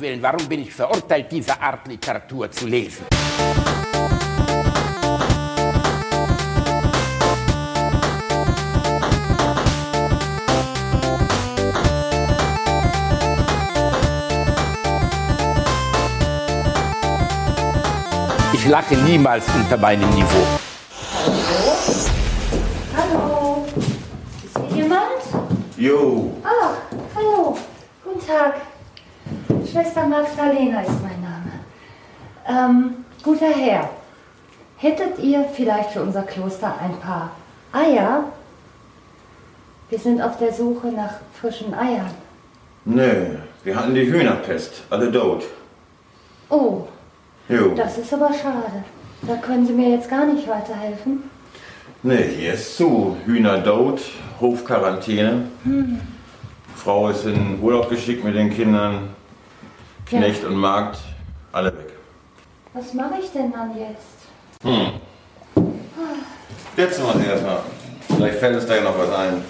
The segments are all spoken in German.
Willen, warum bin ich verurteilt, diese Art Literatur zu lesen? Ich lache niemals unter meinem Niveau. Hallo. Ist hier jemand? Jo, Ah, hallo. Guten Tag. Schwester Magdalena ist mein Name. Ähm, guter Herr, hättet ihr vielleicht für unser Kloster ein paar Eier? Wir sind auf der Suche nach frischen Eiern. nö, wir hatten die Hühnerpest, alle tot. Oh, Jo, das ist aber schade. Da können Sie mir jetzt gar nicht weiterhelfen. nee, hier ist zu. Hühner tot, Hofquarantäne. Frau ist in Urlaub geschickt mit den Kindern. Knecht und Magd, alle weg. Was mache ich denn dann jetzt? Jetzt mal erstmal. Vielleicht fällt es da ja noch was ein.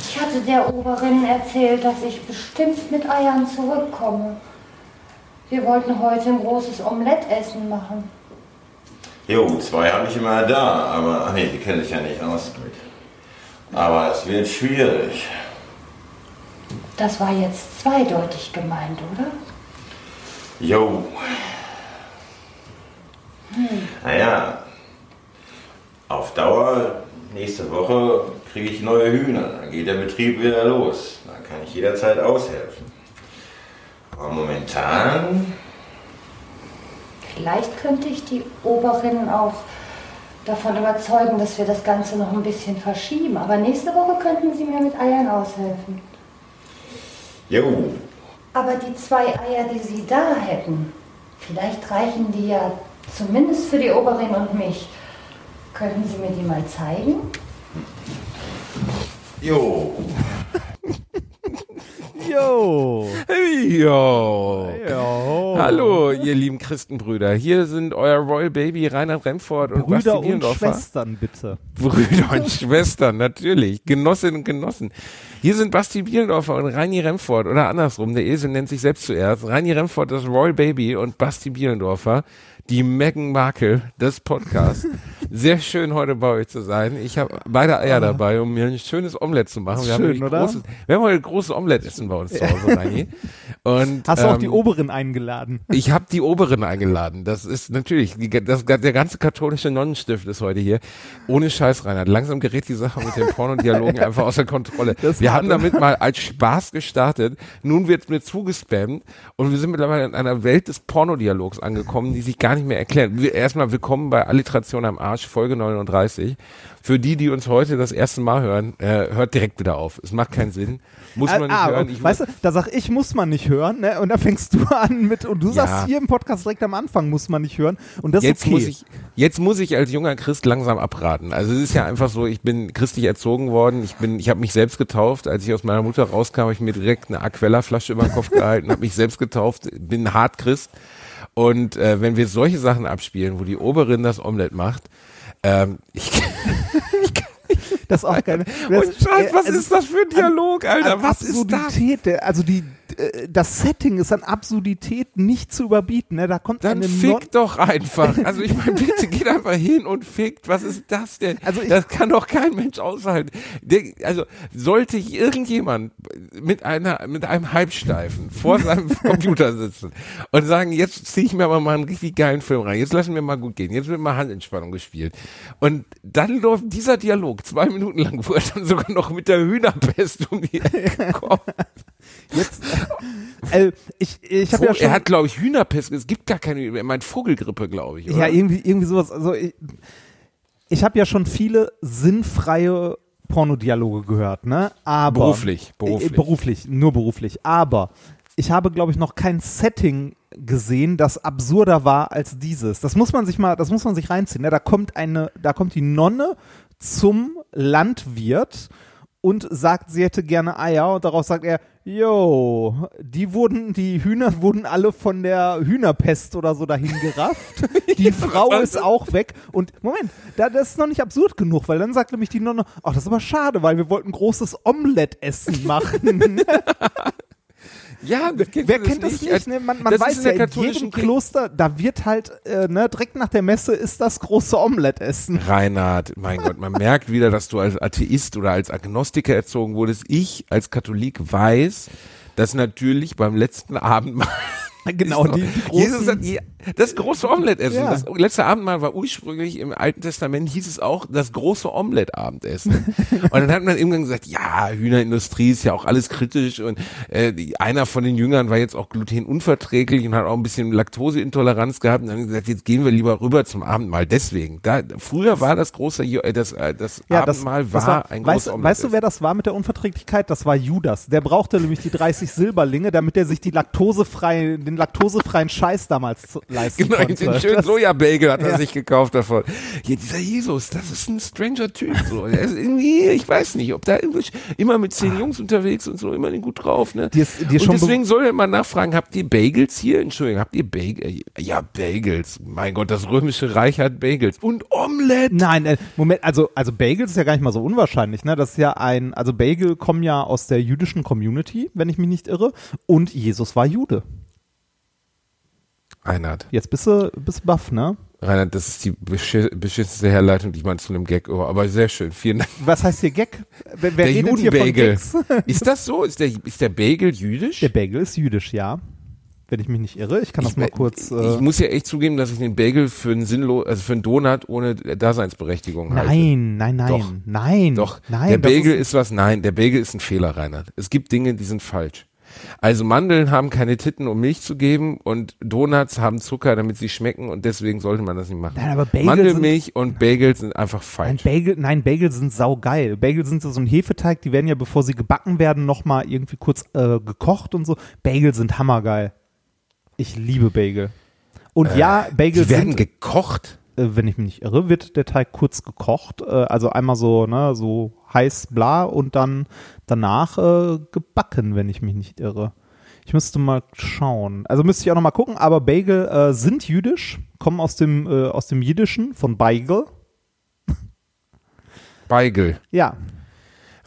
Ich hatte der Oberin erzählt, dass ich bestimmt mit Eiern zurückkomme. Wir wollten heute ein großes Omelettessen machen. Jo, zwei habe ich immer da, aber ach nee, die kenne ich ja nicht aus. Aber es wird schwierig. Das war jetzt zweideutig gemeint, oder? Jo. Naja, auf Dauer, nächste Woche kriege ich neue Hühner. Dann geht der Betrieb wieder los. Dann kann ich jederzeit aushelfen. Aber momentan, Vielleicht könnte ich die Oberin auch davon überzeugen, dass wir das Ganze noch ein bisschen verschieben. Aber nächste Woche könnten Sie mir mit Eiern aushelfen. Jo, Aber die zwei Eier, die Sie da hätten, vielleicht reichen die ja zumindest für die Oberin und mich. Könnten Sie mir die mal zeigen? jo. Jo. Jo. Jo. Hallo, ihr lieben Christenbrüder. Hier sind euer Royal Baby Reinhard Remford und Brüder Basti und. Schwestern, bitte. Brüder und Schwestern, natürlich. Genossinnen und Genossen. Hier sind Basti Bielendorfer und Reini Remford oder andersrum. Der Esel nennt sich selbst zuerst. Reini Remford, das Royal Baby und Basti Bielendorfer, die Meghan Markle des Podcasts. Sehr schön heute bei euch zu sein. Ich habe beide Eier dabei, um mir ein schönes Omelett zu machen. Wir haben, Schön, nämlich oder? Großes, wir haben heute ein großes Omelett-Essen bei uns zu Hause, Reini. Und, Hast du auch ähm, die Oberin eingeladen? ich habe die Oberin eingeladen. Das ist natürlich, die, das, der ganze katholische Nonnenstift ist heute hier. Ohne Scheiß, Reinhard. Langsam gerät die Sache mit den Pornodialogen einfach außer Kontrolle. Das wir haben damit mal als Spaß gestartet. Nun wird mir zugespammt und wir sind mittlerweile in einer Welt des Pornodialogs angekommen, die sich gar nicht mehr erklären. Erstmal willkommen bei Alliteration am Arsch, Folge 39. Für die, die uns heute das erste Mal hören, äh, hört direkt wieder auf. Es macht keinen Sinn. Muss man nicht ah, hören. Ich weißt du, da sag ich, muss man nicht hören, ne? Und da fängst du an mit, und du Ja. sagst hier im Podcast direkt am Anfang, muss man nicht hören. Und das jetzt okay. muss ich jetzt muss ich als junger Christ langsam abraten. Also es ist ja einfach so, ich bin christlich erzogen worden. Ich bin ich habe mich selbst getauft, als ich aus meiner Mutter rauskam, habe ich mir direkt eine Aquella Flasche über den Kopf gehalten, habe mich selbst getauft, bin hart Christ. Und äh, wenn wir solche Sachen abspielen, wo die Oberin das Omelett macht, ähm, ich, das ist auch geil. und Scheiß, was äh, ist das für ein Dialog, Alter? an Was ist das? Also die, äh, das Setting ist an Absurdität nicht zu überbieten. Ne? Da kommt Dann fickt doch einfach. Also ich meine, bitte geht einfach hin und fickt. Was ist das denn? Also das kann doch kein Mensch aushalten. Also sollte ich irgendjemand mit einer mit einem Halbsteifen vor seinem Computer sitzen und sagen, jetzt ziehe ich mir aber mal einen richtig geilen Film rein. Jetzt lassen wir mal gut gehen. Jetzt wird mal Handentspannung gespielt. Und dann läuft dieser Dialog zwei Minuten lang, wo er dann sogar noch mit der Hühnerpest um die Ecke kommt. jetzt. Äh, ich ich habe ja schon. er hat, glaube ich, Hühnerpest. Es gibt gar keine, er meint Vogelgrippe, glaube ich. Oder? Ja, irgendwie, irgendwie sowas. Also ich, ich habe ja schon viele sinnfreie Pornodialoge gehört, ne? Aber Beruflich, beruflich. Äh, beruflich, nur beruflich. Aber ich habe, glaube ich, noch kein Setting gesehen, das absurder war als dieses. Das muss man sich mal, das muss man sich reinziehen. Ne? Da kommt eine, da kommt die Nonne zum Landwirt und sagt, sie hätte gerne Eier und darauf sagt er, yo, die wurden, die Hühner wurden alle von der Hühnerpest oder so dahin gerafft. Die Frau ist auch weg. Und Moment, da, das ist noch nicht absurd genug, weil dann sagt nämlich die Nonne, ach, das ist aber schade, weil wir wollten großes Omelettessen machen. Ja, kennt Wer ihr kennt das nicht? Ne? Man, man das weiß in ja, der in jedem Kloster, da wird halt, äh, ne, direkt nach der Messe ist das große Omelett essen. Reinhard, mein Gott, man merkt wieder, dass du als Atheist oder als Agnostiker erzogen wurdest. Ich als Katholik weiß, dass natürlich beim letzten Abendmahl Genau, die, die großen, Jesus hat je, das große Omelette-Essen. Ja. Das letzte Abendmahl war ursprünglich im Alten Testament hieß es auch das große Omelette-Abendessen. und dann hat man irgendwann gesagt, ja, Hühnerindustrie ist ja auch alles kritisch und äh, die, einer von den Jüngern war jetzt auch glutenunverträglich und hat auch ein bisschen Laktoseintoleranz gehabt und dann gesagt, jetzt gehen wir lieber rüber zum Abendmahl. Deswegen, da früher war das große äh, das äh, das ja, das, Abendmahl das war, ein weißt, großes weißt du, wer das war mit der Unverträglichkeit? Das war Judas. Der brauchte nämlich die 30 Silberlinge, damit er sich die laktosefreie, den laktosefreien Scheiß damals leisten Genau, konnte. den schönen Sojabagel hat er Ja. sich gekauft davon. Ja, dieser Jesus, das ist ein stranger Typ. So. Er ist irgendwie, ich weiß nicht, ob da irgendwie immer mit zehn Jungs unterwegs und so, immer gut drauf. Ne? Dir ist- dir ist und deswegen soll er mal nachfragen, habt ihr Bagels hier? Entschuldigung, habt ihr Bagels? Ja, Bagels. Mein Gott, das römische Reich hat Bagels. Und Omelette. Nein, äh, Moment, also, also Bagels ist ja gar nicht mal so unwahrscheinlich, ne? Das ist ja ein, also Bagel kommen ja aus der jüdischen Community, wenn ich mich nicht irre, und Jesus war Jude. Reinhard, Jetzt bist du, bist du baff, ne? Reinhard, das ist die beschi- beschissenste Herleitung, die ich mal zu einem Gag, oh, aber sehr schön. Vielen Dank. Was heißt hier Gag? Wer, wer der redet hier von Judenbagel. Gags? Ist das so? Ist der, ist der Bagel jüdisch? Der Bagel ist jüdisch, ja. Wenn ich mich nicht irre. Ich kann das ich, mal me- kurz. Äh, ich muss ja echt zugeben, dass ich den Bagel für einen sinnlos, also für einen Donut ohne Daseinsberechtigung halte. nein, nein, nein, Doch. nein. Doch, nein. der das Bagel ist, was, nein, der Bagel ist ein Fehler, Reinhard. Es gibt Dinge, die sind falsch. Also Mandeln haben keine Titten, um Milch zu geben und Donuts haben Zucker, damit sie schmecken und deswegen sollte man das nicht machen. Nein, aber Bagel Mandelmilch und Bagels sind einfach Nein, falsch. Bagel, nein, Bagel sind saugeil. Bagel sind so so ein Hefeteig, die werden ja, bevor sie gebacken werden, nochmal irgendwie kurz äh, gekocht und so. Bagel sind hammergeil. Ich liebe Bagel. Und ja, Bagel Äh, Die werden sind, gekocht. äh, wenn ich mich nicht irre, wird der Teig kurz gekocht. Äh, also einmal so, ne, so heiß bla und dann danach äh, gebacken, wenn ich mich nicht irre. Ich müsste mal schauen. Also müsste ich auch noch mal gucken, aber Bagel äh, sind jüdisch, kommen aus dem, äh, aus dem Jiddischen von Beigel. Beigel. Ja,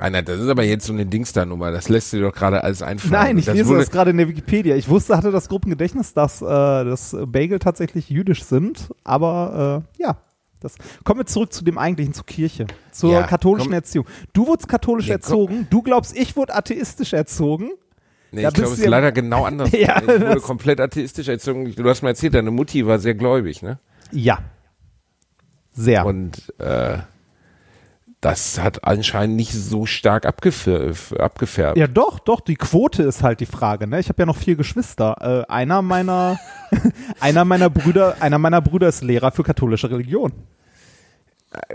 Reinhard, das ist aber jetzt so eine Dingster-Nummer. Das lässt dir doch gerade alles einfallen. Nein, ich das lese das gerade in der Wikipedia. Ich wusste, hatte das Gruppengedächtnis, dass, äh, dass Bagel tatsächlich jüdisch sind, aber äh, ja. Das. Kommen wir zurück zu dem eigentlichen, zur Kirche, zur Ja, katholischen komm. Erziehung. Du wurdest katholisch komm. erzogen, du glaubst, ich wurde atheistisch erzogen. Nee, Da ich glaube, es ist leider genau anders. Ja, ich wurde komplett atheistisch erzogen. Du hast mir erzählt, deine Mutti war sehr gläubig, ne? Ja. Sehr. Und äh, das hat anscheinend nicht so stark abgefärbt. ja, doch, doch, die Quote ist halt die Frage, ne? Ich habe ja noch vier Geschwister. Äh, einer meiner einer meiner Brüder, einer meiner Brüder ist Lehrer für katholische Religion.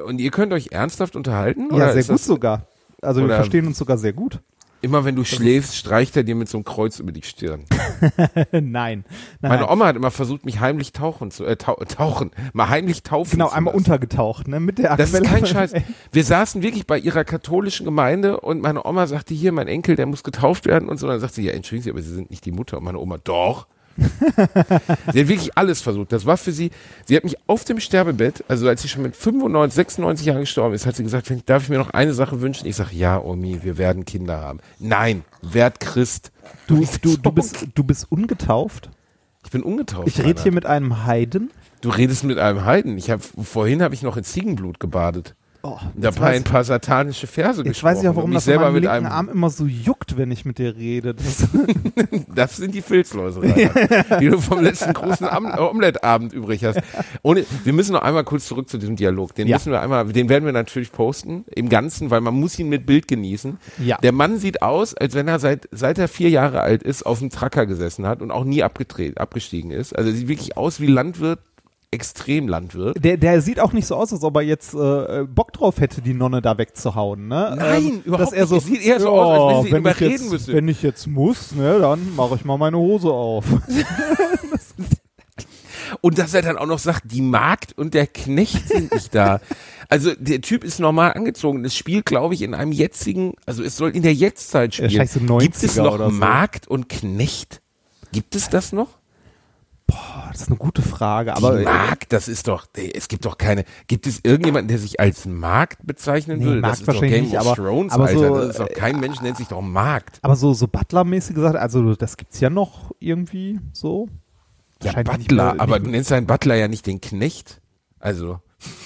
Und ihr könnt euch ernsthaft unterhalten? Ja, sehr gut sogar. Also wir verstehen uns sogar sehr gut. Immer wenn du schläfst, streicht er dir mit so einem Kreuz über die Stirn. nein. nein. Meine Oma hat immer versucht, mich heimlich tauchen zu, äh, tau tauchen, mal heimlich taufen Genau, zu einmal lassen. untergetaucht, ne? Mit der Das ist Aquelle. kein Scheiß. Wir saßen wirklich bei ihrer katholischen Gemeinde und meine Oma sagte, hier, mein Enkel, der muss getauft werden und so. Dann sagt sie, ja, entschuldigen Sie, aber Sie sind nicht die Mutter. Und meine Oma, doch. sie hat wirklich alles versucht. Das war für sie, sie hat mich auf dem Sterbebett, also als sie schon mit 95, 96 Jahren gestorben ist, hat sie gesagt, darf ich mir noch eine Sache wünschen? Ich sage, ja, Omi, wir werden Kinder haben. Nein, werd Christ. Du, du, du, bist, du bist ungetauft. Ich bin ungetauft. Ich rede hier mit einem Heiden. Du redest mit einem Heiden. Ich hab, vorhin habe ich noch in Ziegenblut gebadet. Oh, Da jetzt paar, weiß, ein paar satanische Verse jetzt weiß ich auch, gesprochen warum das selber meinem mit linken einem Arm immer so juckt, wenn ich mit dir rede. Das, Das sind die Filzläuse, Reinhard, die du vom letzten großen Am Omelette-Abend übrig hast. Ohne, wir müssen noch einmal kurz zurück zu diesem Dialog. Den Ja. müssen wir einmal, den werden wir natürlich posten im Ganzen, weil man muss ihn mit Bild genießen. Ja. Der Mann sieht aus, als wenn er seit seit er vier Jahre alt ist auf dem Tracker gesessen hat und auch nie abgedreht, abgestiegen ist. Also er sieht wirklich aus wie Landwirt, extrem Landwirt. der, der sieht auch nicht so aus, als ob er jetzt äh, Bock drauf hätte, die Nonne da wegzuhauen. Ne? Nein, überhaupt dass er nicht. so, sieht eher so aus, als wenn sie wenn ich überreden jetzt, müsste. Wenn ich jetzt muss, ne, dann mache ich mal meine Hose auf. Und dass er dann auch noch sagt, die Magd und der Knecht sind nicht da. Also der Typ ist normal angezogen. Das spielt, glaube ich, in einem jetzigen, also es soll in der Jetztzeit Ja, spielen. 90er Gibt es noch so. Magd und Knecht? Gibt es das noch? Boah, das ist eine gute Frage. Aber die Markt, das ist doch, es gibt doch keine, gibt es irgendjemanden, der sich als Markt bezeichnen Nee, würde? Markt das ist doch wahrscheinlich Game nicht, of aber- Thrones, aber Alter. so, das ist doch, kein äh, Mensch nennt sich doch Markt. aber so, so Butler-mäßig gesagt, also das gibt's ja noch irgendwie so. Ja, Butler, mehr- aber du nennst einen Butler ja nicht den Knecht. Also,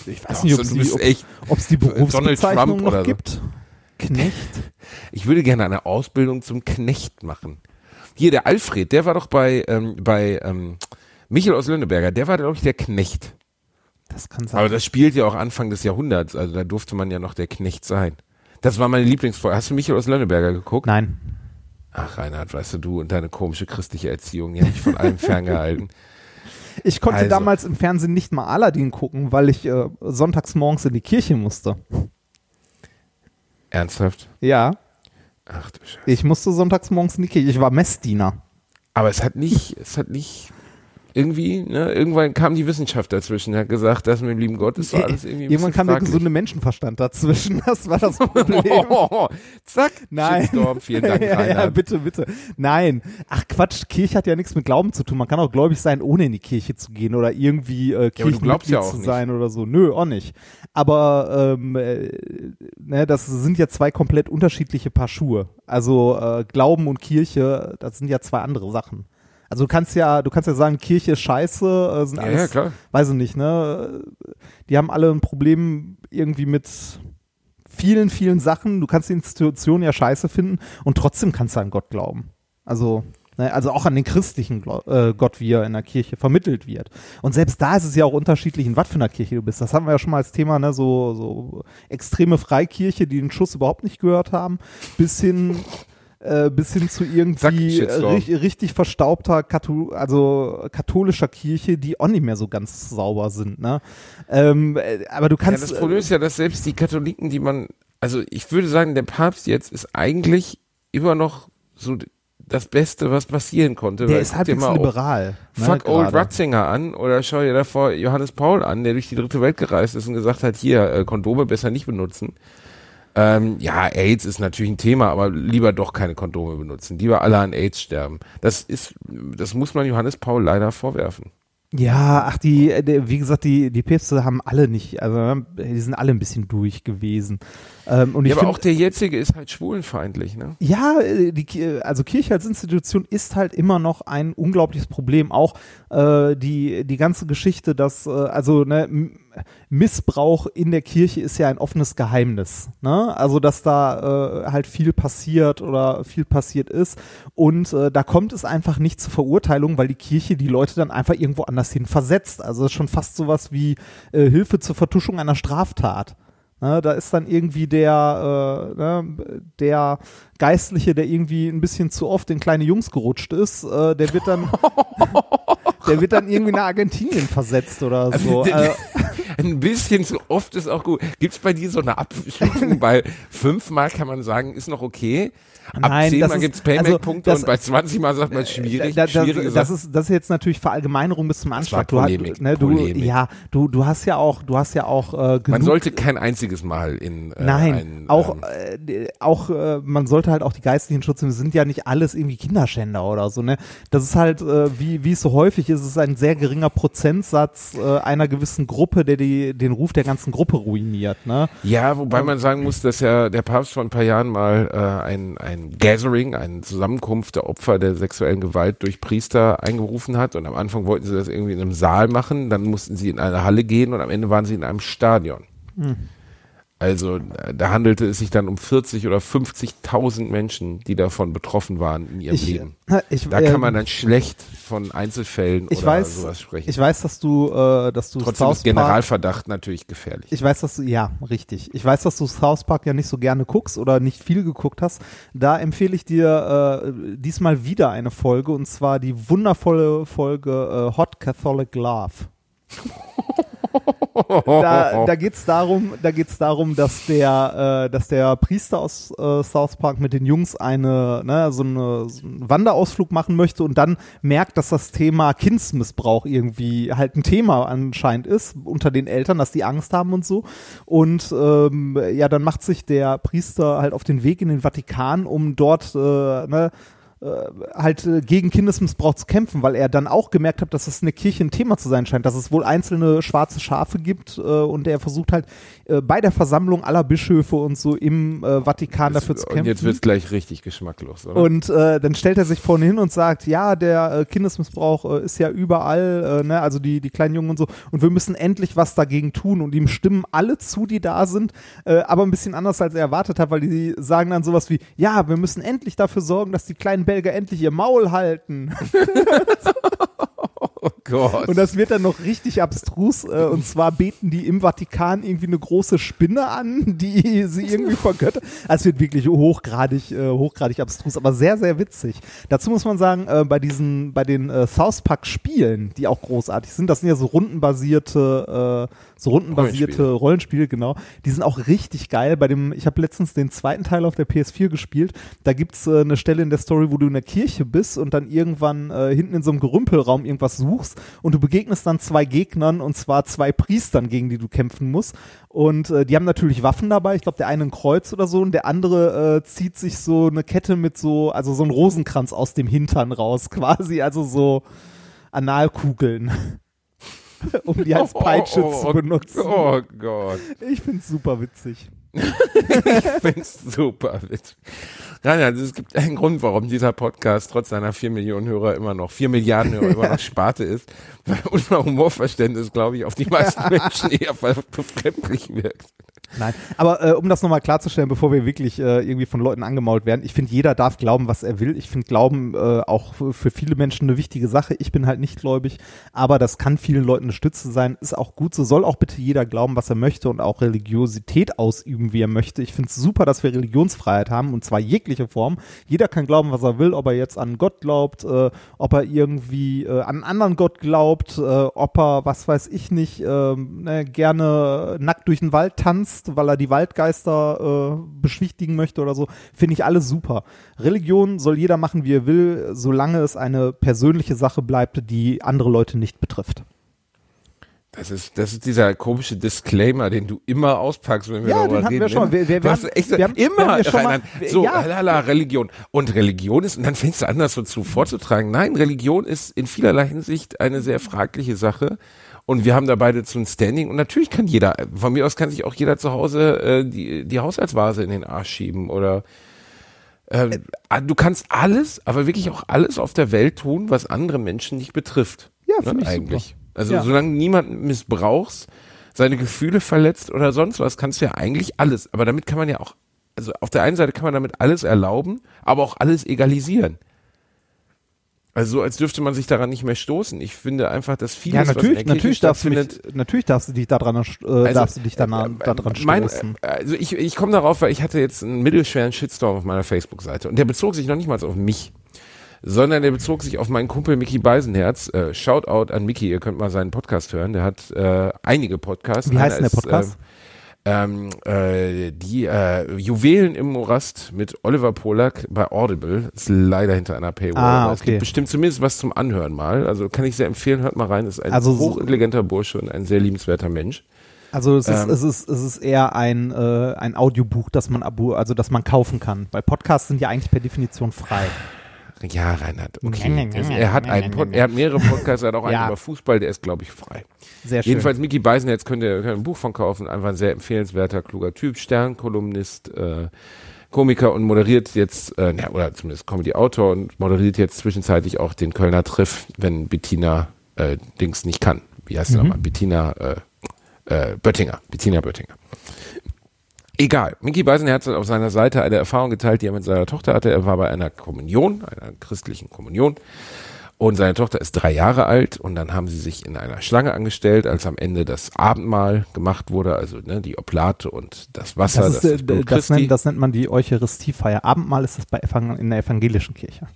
Ich weiß Doch, nicht, ob es die, ob, die Berufsbezeichnung Trump noch so. gibt. Knecht. ich würde gerne eine Ausbildung zum Knecht machen. Hier, der Alfred, der war doch bei, ähm, bei ähm, Michael aus Lönneberger, der war, glaube ich, der Knecht. Das kann sein. Aber das spielt ja auch Anfang des Jahrhunderts, also da durfte man ja noch der Knecht sein. Das war meine Lieblingsfolge. Hast du Michael aus Lönneberger geguckt? Nein. Ach, Reinhard, weißt du, du und deine komische christliche Erziehung, die hat mich von allem ferngehalten. Ich konnte Also. damals im Fernsehen nicht mal Aladdin gucken, weil ich äh, sonntags morgens in die Kirche musste. Ernsthaft? Ja, Ach du Scheiße. ich musste sonntags morgens in die Kirche. Ich war Messdiener. Aber es hat nicht, es hat nicht irgendwie, ne, irgendwann kam die Wissenschaft dazwischen, hat gesagt, das mit dem lieben Gott ist doch alles irgendwie ein Irgendwann kam der fraglich. gesunde Menschenverstand dazwischen. Das war das Problem. Zack, Nein. Shitstorm, vielen Dank, ja, ja, bitte, bitte. Nein. Ach Quatsch, Kirche hat ja nichts mit Glauben zu tun. Man kann auch gläubig sein, ohne in die Kirche zu gehen oder irgendwie äh, Kirchenmitglied ja auch zu nicht. sein oder so. Nö, auch nicht. Aber ähm, äh, ne, das sind ja zwei komplett unterschiedliche Paar Schuhe. Also äh, Glauben und Kirche, das sind ja zwei andere Sachen. Also du kannst ja, du kannst ja sagen, Kirche ist scheiße, äh, sind Ja, alles, ja, klar. weiß ich nicht, ne? Die haben alle ein Problem irgendwie mit vielen, vielen Sachen. Du kannst die Institution ja scheiße finden und trotzdem kannst du an Gott glauben. Also, ne, also auch an den christlichen äh, Gott, wie er in der Kirche vermittelt wird. Und selbst da ist es ja auch unterschiedlich, in was für einer Kirche du bist. Das hatten wir ja schon mal als Thema, ne? So, so extreme Freikirche, die den Schuss überhaupt nicht gehört haben, bis hin äh, bis hin zu irgendwie ri richtig verstaubter Katho also katholischer Kirche, die auch nicht mehr so ganz sauber sind. Ne? Ähm, äh, aber du Ja, kannst das Problem ist ja, dass selbst die Katholiken, die man, also ich würde sagen, der Papst jetzt ist eigentlich immer noch so das Beste, was passieren konnte. der ist halbwegs mal auch liberal. ne, Fuck Old gerade. Ratzinger an oder schau dir davor Johannes Paul an, der durch die dritte Welt gereist ist und gesagt hat, hier, äh, Kondome besser nicht benutzen. Ähm, ja, AIDS ist natürlich ein Thema, aber lieber doch keine Kondome benutzen. Lieber alle an AIDS sterben. Das ist, das muss man Johannes Paul leider vorwerfen. Ja, ach, die, äh, die, wie gesagt, die, die Päpste haben alle nicht, also die sind alle ein bisschen durch gewesen. Ähm, und ich Ja, aber find, auch der jetzige ist halt schwulenfeindlich, ne? Ja, äh, die, Ki- also Kirche als Institution ist halt immer noch ein unglaubliches Problem. Auch äh, die, die ganze Geschichte, dass, äh, also ne, Missbrauch in der Kirche ist ja ein offenes Geheimnis. Ne? Also, dass da äh, halt viel passiert oder viel passiert ist. Und äh, da kommt es einfach nicht zur Verurteilung, weil die Kirche die Leute dann einfach irgendwo anders hin versetzt. Also, es ist schon fast sowas wie äh, Hilfe zur Vertuschung einer Straftat. Ne, da ist dann irgendwie der, äh, ne, der Geistliche, der irgendwie ein bisschen zu oft in kleine Jungs gerutscht ist, äh, der wird dann, der wird dann irgendwie nach Argentinien versetzt oder so. Also, Ein bisschen zu oft ist auch gut. Gibt's bei dir so eine Abstufung? bei fünfmal kann man sagen, ist noch okay. Ab Nein, das zehnmal ist- gibt's Payback-Punkte also, und bei 20 Mal sagt man schwierig. da, da, schwierige das, ist, das ist jetzt natürlich Verallgemeinerung bis zum Anschlag. Du, Polemik, hast, ne, du, Polemik. ja, du, du hast ja auch, du hast ja auch äh, genug Man sollte kein einziges Mal in äh, Nein, ein, auch, ähm, äh, auch äh, man sollte halt auch die geistlichen Schutz, es sind ja nicht alles irgendwie Kinderschänder oder so, ne? Das ist halt, äh, wie, wie es so häufig ist, es ist ein sehr geringer Prozentsatz äh, einer gewissen Gruppe, der die, den Ruf der ganzen Gruppe ruiniert, ne? Ja, wobei man sagen muss, dass ja der Papst vor ein paar Jahren mal äh, ein, ein Gathering, eine Zusammenkunft der Opfer der sexuellen Gewalt durch Priester eingerufen hat. Und am Anfang wollten sie das irgendwie in einem Saal machen, dann mussten sie in eine Halle gehen und am Ende waren sie in einem Stadion. Also da handelte es sich dann um 40 oder 50.000 Menschen, die davon betroffen waren in ihrem Ich, Leben. ich, Da kann man dann schlecht von Einzelfällen ich oder weiß, sowas sprechen. ich weiß, dass du, äh, dass du Trotzdem South ist Park, Generalverdacht natürlich gefährlich. ich weiß, dass du, ja, richtig. Ich weiß, dass du South Park ja nicht so gerne guckst oder nicht viel geguckt hast. Da empfehle ich dir äh, diesmal wieder eine Folge und zwar die wundervolle Folge äh, Hot Catholic Love. Da, da geht's darum, da geht's darum, dass der, äh, dass der Priester aus äh, South Park mit den Jungs eine, ne, so, eine, so einen Wanderausflug machen möchte und dann merkt, dass das Thema Kindsmissbrauch irgendwie halt ein Thema anscheinend ist unter den Eltern, dass die Angst haben und so. Und ähm, ja, dann macht sich der Priester halt auf den Weg in den Vatikan, um dort äh, ne, halt äh, gegen Kindesmissbrauch zu kämpfen, weil er dann auch gemerkt hat, dass es in der Kirche ein Thema zu sein scheint, dass es wohl einzelne schwarze Schafe gibt äh, und er versucht halt äh, bei der Versammlung aller Bischöfe und so im äh, Vatikan dafür zu kämpfen. Und jetzt wird's gleich richtig geschmacklos, oder? Und äh, dann stellt er sich vorne hin und sagt, ja, der äh, Kindesmissbrauch äh, ist ja überall, äh, ne, also die, die kleinen Jungen und so, und wir müssen endlich was dagegen tun. Und ihm stimmen alle zu, die da sind, äh, aber ein bisschen anders, als er erwartet hat, weil die sagen dann sowas wie, ja, wir müssen endlich dafür sorgen, dass die kleinen Belgier endlich ihr Maul halten. Gott. Und das wird dann noch richtig abstrus. Äh, und zwar beten die im Vatikan irgendwie eine große Spinne an, die sie irgendwie vergöttern. Also es wird wirklich hochgradig, äh, hochgradig abstrus, aber sehr, sehr witzig. Dazu muss man sagen, äh, bei diesen, bei den äh, South Park Spielen, die auch großartig sind, das sind ja so rundenbasierte, äh, so rundenbasierte Rollenspiele. Rollenspiele, genau. Die sind auch richtig geil. Bei dem, ich habe letztens den zweiten Teil auf der PS4 gespielt. Da gibt's äh, eine Stelle in der Story, wo du in der Kirche bist und dann irgendwann äh, hinten in so einem Gerümpelraum irgendwas suchst und du begegnest dann zwei Gegnern und zwar zwei Priestern, gegen die du kämpfen musst. Und äh, die haben natürlich Waffen dabei. Ich glaube, der eine ein Kreuz oder so und der andere äh, zieht sich so eine Kette mit so, also so ein Rosenkranz aus dem Hintern raus, quasi, also so Analkugeln. um die als Peitsche oh, oh, zu benutzen. Oh Gott. Ich find's super witzig. Ich find's super witzig. Nein, also es gibt einen Grund, warum dieser Podcast trotz seiner vier Millionen Hörer immer noch, vier Milliarden Hörer immer noch Sparte ist, weil unser Humorverständnis, glaube ich, auf die meisten Menschen eher befremdlich wirkt. Nein, aber äh, um das nochmal klarzustellen, bevor wir wirklich äh, irgendwie von Leuten angemault werden, ich finde, jeder darf glauben, was er will. Ich finde Glauben äh, auch für viele Menschen eine wichtige Sache. Ich bin halt nicht gläubig, aber das kann vielen Leuten eine Stütze sein. Ist auch gut so. Soll auch bitte jeder glauben, was er möchte und auch Religiosität ausüben, wie er möchte. Ich finde es super, dass wir Religionsfreiheit haben und zwar jegliche Form. Jeder kann glauben, was er will, ob er jetzt an Gott glaubt, äh, ob er irgendwie äh, an einen anderen Gott glaubt, äh, ob er, was weiß ich nicht, äh, ne, gerne nackt durch den Wald tanzt weil er die Waldgeister äh, beschwichtigen möchte oder so, finde ich alles super. Religion soll jeder machen, wie er will, solange es eine persönliche Sache bleibt, die andere Leute nicht betrifft. Das ist, das ist dieser komische Disclaimer, den du immer auspackst, wenn wir ja, darüber den reden. Wir schon. Wir, wir, wir echt wir haben, immer wir haben schon mal, so, ja. lala, Religion. Und Religion ist, und dann fängst du an, das so zu vorzutragen. Nein, Religion ist in vielerlei Hinsicht eine sehr fragliche Sache. Und wir haben da beide so ein Standing. Und natürlich kann jeder, von mir aus kann sich auch jeder zu Hause äh, die, die Haushaltsvase in den Arsch schieben oder äh, du kannst alles, aber wirklich auch alles auf der Welt tun, was andere Menschen nicht betrifft. Ja, finde ne, ich eigentlich. Super. Also Ja. solange niemanden missbrauchst, seine Gefühle verletzt oder sonst was, kannst du ja eigentlich alles. Aber damit kann man ja auch, also auf der einen Seite kann man damit alles erlauben, aber auch alles egalisieren. Also so, als dürfte man sich daran nicht mehr stoßen. Ich finde einfach, dass vieles, Ja, natürlich, natürlich darfst, du dich, natürlich darfst du dich daran, äh, darfst du dich daran, daran mein, stoßen. äh, also ich, ich komme darauf, weil ich hatte jetzt einen mittelschweren Shitstorm auf meiner Facebook-Seite und der bezog sich noch nicht mal auf mich, sondern der bezog sich auf meinen Kumpel Mickey Beisenherz. Äh, Shoutout an Mickey, ihr könnt mal seinen Podcast hören. Der hat äh, einige Podcasts. Wie heißt denn der Podcast? Äh, ähm, äh, die äh, Juwelen im Morast mit Oliver Polak bei Audible ist leider hinter einer Paywall. Ah, aber Es okay. gibt bestimmt zumindest was zum Anhören mal. Also kann ich sehr empfehlen, hört mal rein. Ist ein Also so- hochintelligenter Bursche und ein sehr liebenswerter Mensch. Also es ist, Ähm, es ist, es ist eher ein, äh, ein Audiobuch, das man abo, also das man kaufen kann. Weil Podcasts sind ja eigentlich per Definition frei. Ja, Reinhard, okay. nee, Also nee, er hat einen er hat mehrere Podcasts, er hat auch einen Ja. über Fußball, der ist, glaube ich, frei. Sehr schön. Jedenfalls Mickey Beisenherz könnt ihr, könnt ihr ein Buch von kaufen, einfach ein sehr empfehlenswerter, kluger Typ, Sternkolumnist, äh, Komiker und moderiert jetzt, äh, oder zumindest Comedy-Autor und moderiert jetzt zwischenzeitlich auch den Kölner Triff, wenn Bettina äh, Dings nicht kann. Wie heißt sie Mhm. nochmal? Bettina äh, äh, Böttinger. Bettina Böttinger. Egal. Mickey Beisenherz hat auf seiner Seite eine Erfahrung geteilt, die er mit seiner Tochter hatte. Er war bei einer Kommunion, einer christlichen Kommunion. Und seine Tochter ist drei Jahre alt und dann haben sie sich in einer Schlange angestellt, als am Ende das Abendmahl gemacht wurde, also ne, die Oblate und das Wasser. das, ist, äh, Blut das, Christi. nennt, das nennt man die Eucharistiefeier. Abendmahl ist das bei in der evangelischen Kirche.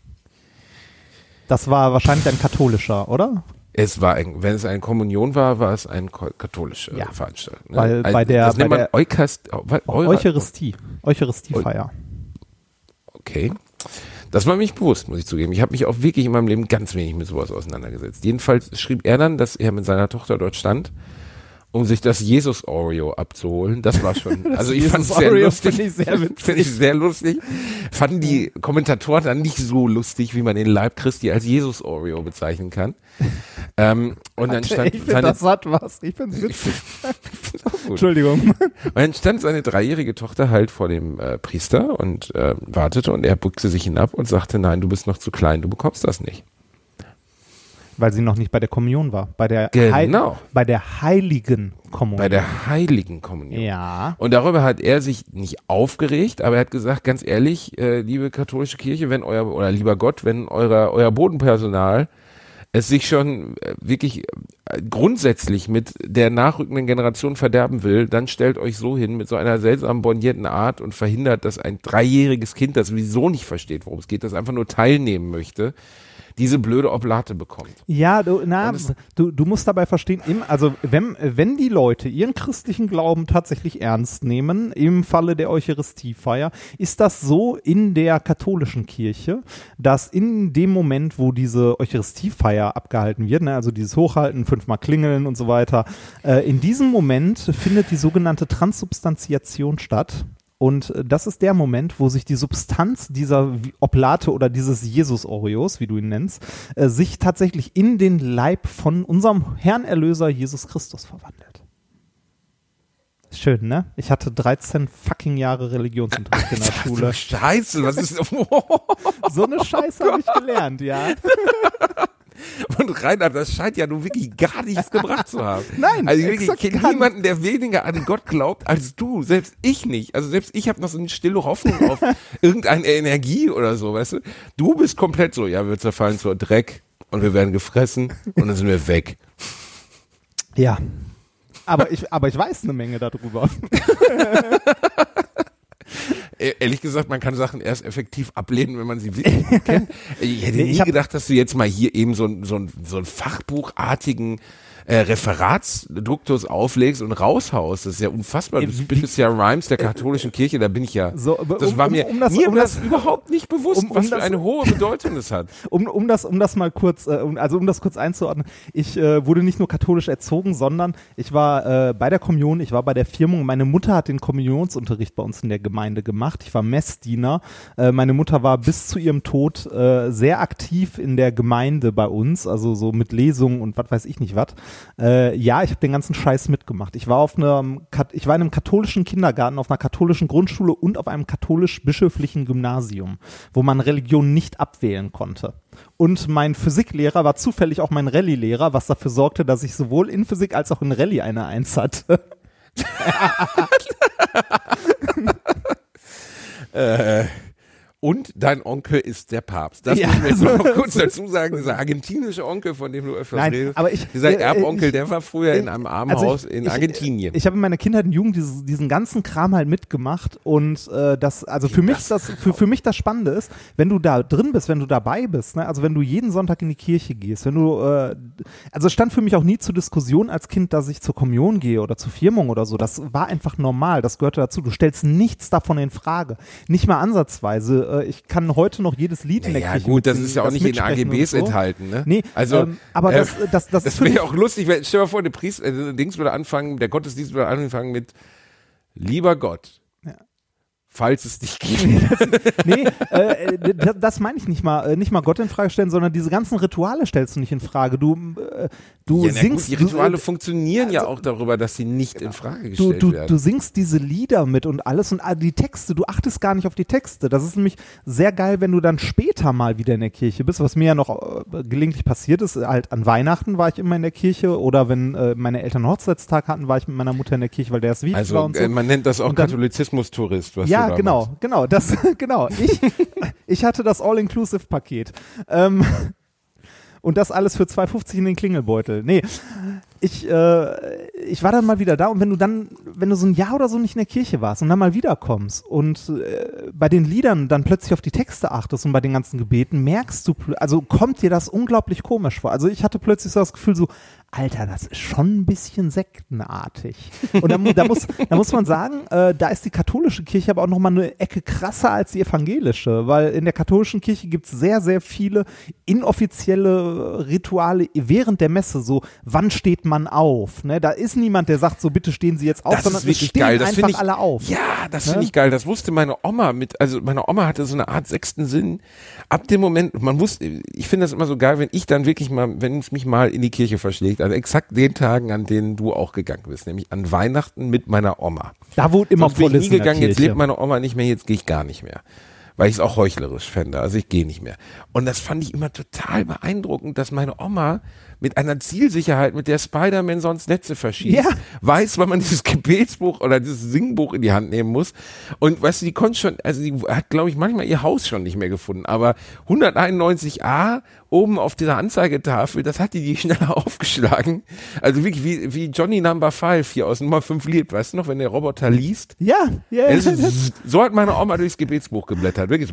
Das war wahrscheinlich ein katholischer, oder? Es war, ein, wenn es eine Kommunion war, war es eine katholische Ja. Veranstaltung. Ne? Weil bei der- das nennt bei man der- Eukast, Eu- Eura- Eucharistie. Eucharistiefeier. Okay. Das war mir nicht bewusst, muss ich zugeben. Ich habe mich auch wirklich in meinem Leben ganz wenig mit sowas auseinandergesetzt. Jedenfalls schrieb er dann, dass er mit seiner Tochter dort stand um sich das Jesus Oreo abzuholen. Das war schon, also ich fand es sehr Oreo lustig. finde ich sehr witzig. Finde ich sehr lustig. Fanden die Kommentatoren dann nicht so lustig, wie man den Leib Christi als Jesus Oreo bezeichnen kann. Ähm, und dann stand ich finde, seine, das hat was. Ich finde es witzig. Entschuldigung. Und dann stand seine dreijährige Tochter halt vor dem äh, Priester und äh, wartete und er bückte sich hinab und sagte, nein, du bist noch zu klein, du bekommst das nicht. Weil sie noch nicht bei der Kommunion war. Bei der, Genau. Heil- bei der heiligen Kommunion. Bei der heiligen Kommunion. ja. Und darüber hat er sich nicht aufgeregt, aber er hat gesagt, ganz ehrlich, äh, liebe katholische Kirche, wenn euer, oder lieber Gott, wenn euer, euer Bodenpersonal es sich schon äh, wirklich grundsätzlich mit der nachrückenden Generation verderben will, dann stellt euch so hin mit so einer seltsam bornierten Art und verhindert, dass ein dreijähriges Kind, das sowieso nicht versteht, worum es geht, das einfach nur teilnehmen möchte, diese blöde Oblate bekommt. Ja, du, na, du, du musst dabei verstehen, im, also wenn, wenn die Leute ihren christlichen Glauben tatsächlich ernst nehmen, im Falle der Eucharistiefeier, ist das so in der katholischen Kirche, dass in dem Moment, wo diese Eucharistiefeier abgehalten wird, ne, also dieses Hochhalten, fünfmal klingeln und so weiter, äh, in diesem Moment findet die sogenannte Transsubstantiation statt. Und äh, das ist der Moment, wo sich die Substanz dieser Oblate oder dieses Jesus-Oreos, wie du ihn nennst, äh, sich tatsächlich in den Leib von unserem Herrn Erlöser Jesus Christus verwandelt. Schön, ne? Ich hatte 13 fucking Jahre Religionsunterricht in der Schule. Scheiße, was ist, So eine Scheiße habe ich gelernt, ja. Und Reinhard, das scheint ja nun wirklich gar nichts gebracht zu haben. Nein, also wirklich, ich kenne niemanden, der weniger an Gott glaubt als du. Selbst ich nicht. Also selbst ich habe noch so eine stille Hoffnung auf irgendeine Energie oder so, weißt du? Du bist komplett so, ja, wir zerfallen zur Dreck und wir werden gefressen und dann sind wir weg. Ja. Aber ich, aber ich weiß eine Menge darüber. E- Ehrlich gesagt, man kann Sachen erst effektiv ablehnen, wenn man sie wirklich kennt. Ich hätte Nee, nie ich gedacht, dass du jetzt mal hier eben so, ein- so, ein- so einen Fachbuchartigen äh, Referatsduktus auflegst und raushaust. Das ist ja unfassbar. Du bist ja Rhymes der katholischen Kirche, da bin ich ja. So, das um- war um- mir, um das- mir um das- das überhaupt nicht bewusst, um- um was für eine hohe Bedeutung das hat. um, um das, um das mal kurz, äh, um, also um das kurz einzuordnen, ich äh, wurde nicht nur katholisch erzogen, sondern ich war äh, bei der Kommunion, ich war bei der Firmung. Meine Mutter hat den Kommunionsunterricht bei uns in der Gemeinde gemacht. Ich war Messdiener. Äh, meine Mutter war bis zu ihrem Tod äh, sehr aktiv in der Gemeinde bei uns, also so mit Lesungen und was weiß ich nicht was. Äh, ja, ich habe den ganzen Scheiß mitgemacht. Ich war auf einem, ich war in einem katholischen Kindergarten, auf einer katholischen Grundschule und auf einem katholisch-bischöflichen Gymnasium, wo man Religion nicht abwählen konnte. Und mein Physiklehrer war zufällig auch mein Rallye-Lehrer, was dafür sorgte, dass ich sowohl in Physik als auch in Rallye eine Eins hatte. Äh, und dein Onkel ist der Papst. Das Ja, muss ich jetzt also- noch mal kurz dazu sagen. Dieser argentinische Onkel, von dem du öfters Nein, redest. aber ich- dieser äh, Erbonkel, ich- der war früher in ich- einem also Armenhaus ich- in Argentinien. Ich habe in meiner Kindheit und Jugend dieses, diesen ganzen Kram halt mitgemacht und äh, das, also für mich das, für, für mich das Spannende ist, wenn du da drin bist, wenn du dabei bist, ne, also wenn du jeden Sonntag in die Kirche gehst, wenn du, äh, also es stand für mich auch nie zur Diskussion als Kind, dass ich zur Kommunion gehe oder zur Firmung oder so. Das war einfach normal, das gehörte dazu. Du stellst nichts davon in Frage, nicht mal ansatzweise. Äh, ich kann heute noch jedes Lied in der Ja Kirche gut, das ist ja auch nicht in AGBs so. enthalten, ne? Nee, also ähm, aber äh, das, das, das, das für wäre ja auch lustig, wenn, stell dir mal vor, der Priester, äh, Dings würde anfangen, der Gottesdienst würde anfangen mit Lieber Gott, falls es dich gibt. nee, äh, das, meine ich nicht mal, äh, nicht mal Gott in Frage stellen, sondern diese ganzen Rituale stellst du nicht in Frage. Du, äh, du ja, singst, gut, die Rituale du, äh, funktionieren ja auch darüber, dass sie nicht in Frage du, gestellt du, werden. du singst diese Lieder mit und alles und all die Texte, du achtest gar nicht auf die Texte. Das ist nämlich sehr geil, wenn du dann später mal wieder in der Kirche bist, was mir ja noch äh, gelegentlich passiert ist. Halt an Weihnachten war ich immer in der Kirche oder wenn äh, meine Eltern Hochzeitstag hatten, war ich mit meiner Mutter in der Kirche, weil der ist war also und so. man nennt das auch Katholizismus-Tourist, was du Ja, da genau, genau, das, genau. Ich, ich hatte das All-Inclusive-Paket. Ähm, und das alles für 2,50 in den Klingelbeutel. Nee, ich, äh, ich war dann mal wieder da und wenn du dann, wenn du so ein Jahr oder so nicht in der Kirche warst und dann mal wiederkommst und äh, bei den Liedern dann plötzlich auf die Texte achtest und bei den ganzen Gebeten, merkst du, also kommt dir das unglaublich komisch vor. Also ich hatte plötzlich so das Gefühl so, Alter, das ist schon ein bisschen sektenartig. Und da, da, muss, da muss man sagen, äh, da ist die katholische Kirche aber auch nochmal eine Ecke krasser als die evangelische, weil in der katholischen Kirche gibt es sehr, sehr viele inoffizielle Rituale während der Messe, so wann steht man auf? Ne? Da ist niemand, der sagt so, bitte stehen Sie jetzt auf, Das sondern ist wirklich stehen geil. Das einfach finde ich, alle auf. Ja, das Ne? finde ich geil. Das wusste meine Oma mit, also meine Oma hatte so eine Art sechsten Sinn. Ab dem Moment, man wusste, ich finde das immer so geil, wenn ich dann wirklich mal, wenn es mich mal in die Kirche verschlägt, also exakt den Tagen, an denen du auch gegangen bist, nämlich an Weihnachten mit meiner Oma. Da wo immer bin voll ich ist nie gegangen, jetzt lebt meine Oma nicht mehr, jetzt gehe ich gar nicht mehr. Weil ich es auch heuchlerisch fände. Also ich gehe nicht mehr. Und das fand ich immer total beeindruckend, dass meine Oma mit einer Zielsicherheit, mit der Spider-Man sonst Netze verschießt, Ja. weiß, wann man dieses Gebetsbuch oder dieses Singbuch in die Hand nehmen muss. Und weißt du, die konnte schon, also die hat, glaube ich, manchmal ihr Haus schon nicht mehr gefunden. Aber 191a oben auf dieser Anzeigetafel, das hat die die schneller aufgeschlagen. Also wirklich wie, wie Johnny Number 5 hier aus Nummer 5 Lied. Weißt du noch, wenn der Roboter liest? Ja, ja, ist, so hat meine Oma durchs Gebetsbuch geblättert. Wirklich.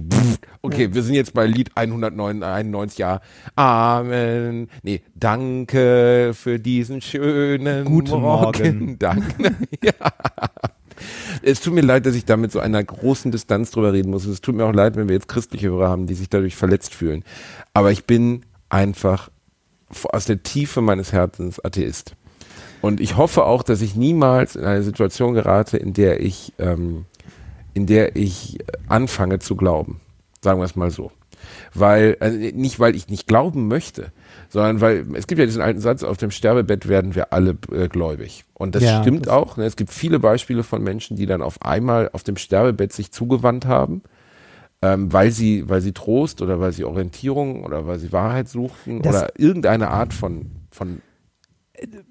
Okay, wir sind jetzt bei Lied 191, ja. Amen. Nee, danke für diesen schönen Guten Morgen. Danke. ja. Es tut mir leid, dass ich da mit so einer großen Distanz drüber reden muss. Es tut mir auch leid, wenn wir jetzt christliche Hörer haben, die sich dadurch verletzt fühlen. Aber ich bin einfach aus der Tiefe meines Herzens Atheist. Und ich hoffe auch, dass ich niemals in eine Situation gerate, in der ich, ähm, in der ich anfange zu glauben. Sagen wir es mal so. Weil, also nicht weil ich nicht glauben möchte, sondern weil es gibt ja diesen alten Satz, auf dem Sterbebett werden wir alle äh, gläubig. Und das Ja, stimmt das- auch. Ne? Es gibt viele Beispiele von Menschen, die dann auf einmal auf dem Sterbebett sich zugewandt haben, ähm, weil sie, weil sie Trost oder weil sie Orientierung oder weil sie Wahrheit suchten Das- oder irgendeine Art von, von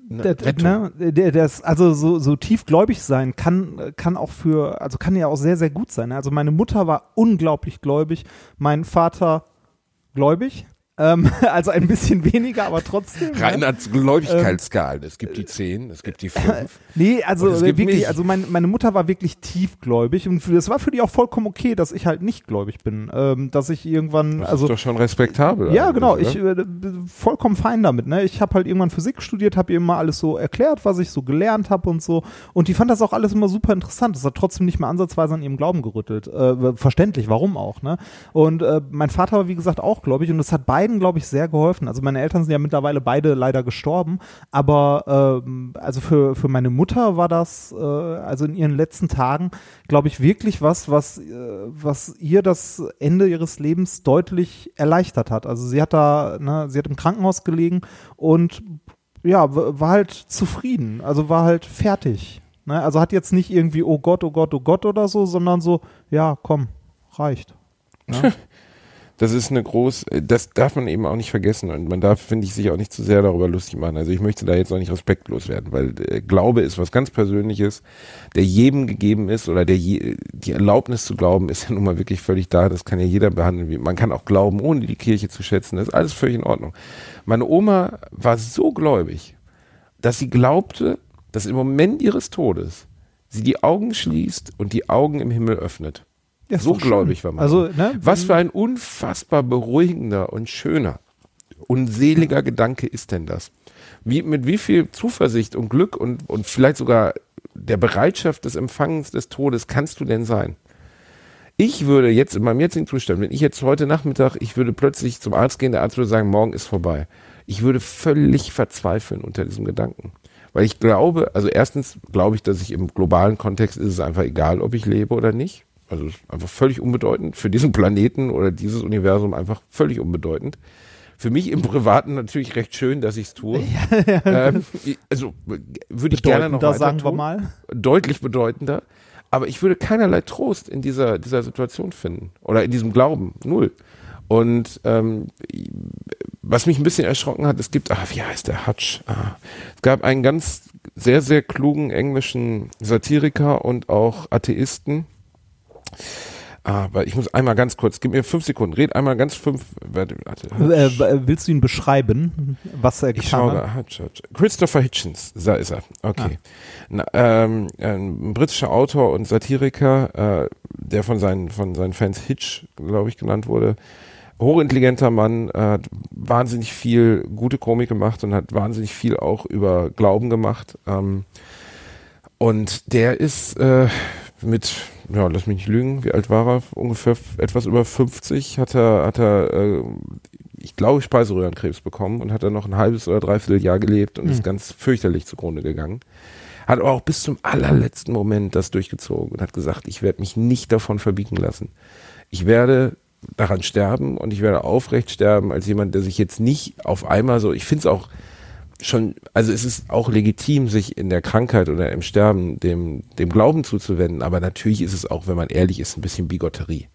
ne, Der- Rettung. ne, der, das, also so, so tiefgläubig sein kann, kann auch für, also kann ja auch sehr, sehr gut sein. ne? Also meine Mutter war unglaublich gläubig, mein Vater gläubig, ähm, also ein bisschen weniger, aber trotzdem. ne? Reinhards Gläubigkeitsskalen. es gibt die 10, es gibt die 5. Nee, also wirklich, mich. also mein, meine Mutter war wirklich tiefgläubig und das war für die auch vollkommen okay, dass ich halt nicht gläubig bin, ähm, dass ich irgendwann, Das also ist doch schon respektabel. Ja, genau. oder? Ich äh, bin vollkommen fein damit. Ne? Ich habe halt irgendwann Physik studiert, habe ihr immer alles so erklärt, was ich so gelernt habe und so. Und die fand das auch alles immer super interessant. Das hat trotzdem nicht mal ansatzweise an ihrem Glauben gerüttelt. Äh, verständlich, warum auch. Ne? Und äh, mein Vater war wie gesagt auch gläubig und das hat beiden, glaube ich, sehr geholfen. Also meine Eltern sind ja mittlerweile beide leider gestorben, aber ähm, also für für meine Mutter war das äh, also in ihren letzten Tagen, glaube ich, wirklich was, was äh, was ihr das Ende ihres Lebens deutlich erleichtert hat. Also sie hat da, ne, sie hat im Krankenhaus gelegen und ja, war halt zufrieden, also war halt fertig. Ne? Also hat jetzt nicht irgendwie, oh Gott, oh Gott, oh Gott oder so, sondern so, ja, komm, reicht. Ne? Das ist eine groß, das darf man eben auch nicht vergessen und man darf, finde ich, sich auch nicht zu sehr darüber lustig machen. Also ich möchte da jetzt auch nicht respektlos werden, weil äh, Glaube ist was ganz Persönliches, der jedem gegeben ist oder der je, die Erlaubnis zu glauben ist ja nun mal wirklich völlig da. Das kann ja jeder behandeln. Man kann auch glauben, ohne die Kirche zu schätzen. Das ist alles völlig in Ordnung. Meine Oma war so gläubig, dass sie glaubte, dass im Moment ihres Todes sie die Augen schließt und die Augen im Himmel öffnet. So gläubig war man. Also, ne, Was für ein unfassbar beruhigender und schöner und seliger Gedanke ist denn das? Wie, mit wie viel Zuversicht und Glück und, und vielleicht sogar der Bereitschaft des Empfangens des Todes kannst du denn sein? Ich würde jetzt in meinem jetzigen Zustand, wenn ich jetzt heute Nachmittag, ich würde plötzlich zum Arzt gehen, der Arzt würde sagen, morgen ist vorbei. Ich würde völlig verzweifeln unter diesem Gedanken. Weil ich glaube, also erstens glaube ich, dass ich im globalen Kontext ist es einfach egal, ob ich lebe oder nicht. Also einfach völlig unbedeutend. Für diesen Planeten oder dieses Universum einfach völlig unbedeutend. Für mich im Privaten natürlich recht schön, dass ich es tue. Ähm, also würde ich gerne noch weiter sagen wir tun mal. deutlich bedeutender. Aber ich würde keinerlei Trost in dieser, dieser Situation finden oder in diesem Glauben. Null. Und ähm, was mich ein bisschen erschrocken hat, es gibt, ah, wie heißt der Hutch? Ah, es gab einen ganz sehr, sehr klugen englischen Satiriker und auch Atheisten. Aber ich muss einmal ganz kurz, gib mir fünf Sekunden, red einmal ganz fünf. Warte, warte. Äh, willst du ihn beschreiben, was er Ich getan schaue hat? Christopher Hitchens, da ist er. Okay. Na, ähm, ein britischer Autor und Satiriker, äh, der von seinen, von seinen Fans Hitch, glaube ich, genannt wurde. hochintelligenter Mann, äh, hat wahnsinnig viel gute Komik gemacht und hat wahnsinnig viel auch über Glauben gemacht. Ähm, und der ist äh, mit, ja, lass mich nicht lügen, wie alt war er? Ungefähr etwas über 50 hat er, hat er, äh, ich glaube, Speiseröhrenkrebs bekommen und hat dann noch ein halbes oder dreiviertel Jahr gelebt und ist ganz fürchterlich zugrunde gegangen. Hat aber auch bis zum allerletzten Moment das durchgezogen und hat gesagt, ich werde mich nicht davon verbiegen lassen. Ich werde daran sterben und ich werde aufrecht sterben als jemand, der sich jetzt nicht auf einmal so, ich finde es auch schon, also es ist auch legitim, sich in der Krankheit oder im Sterben dem, dem Glauben zuzuwenden, aber natürlich ist es auch, wenn man ehrlich ist, ein bisschen Bigotterie.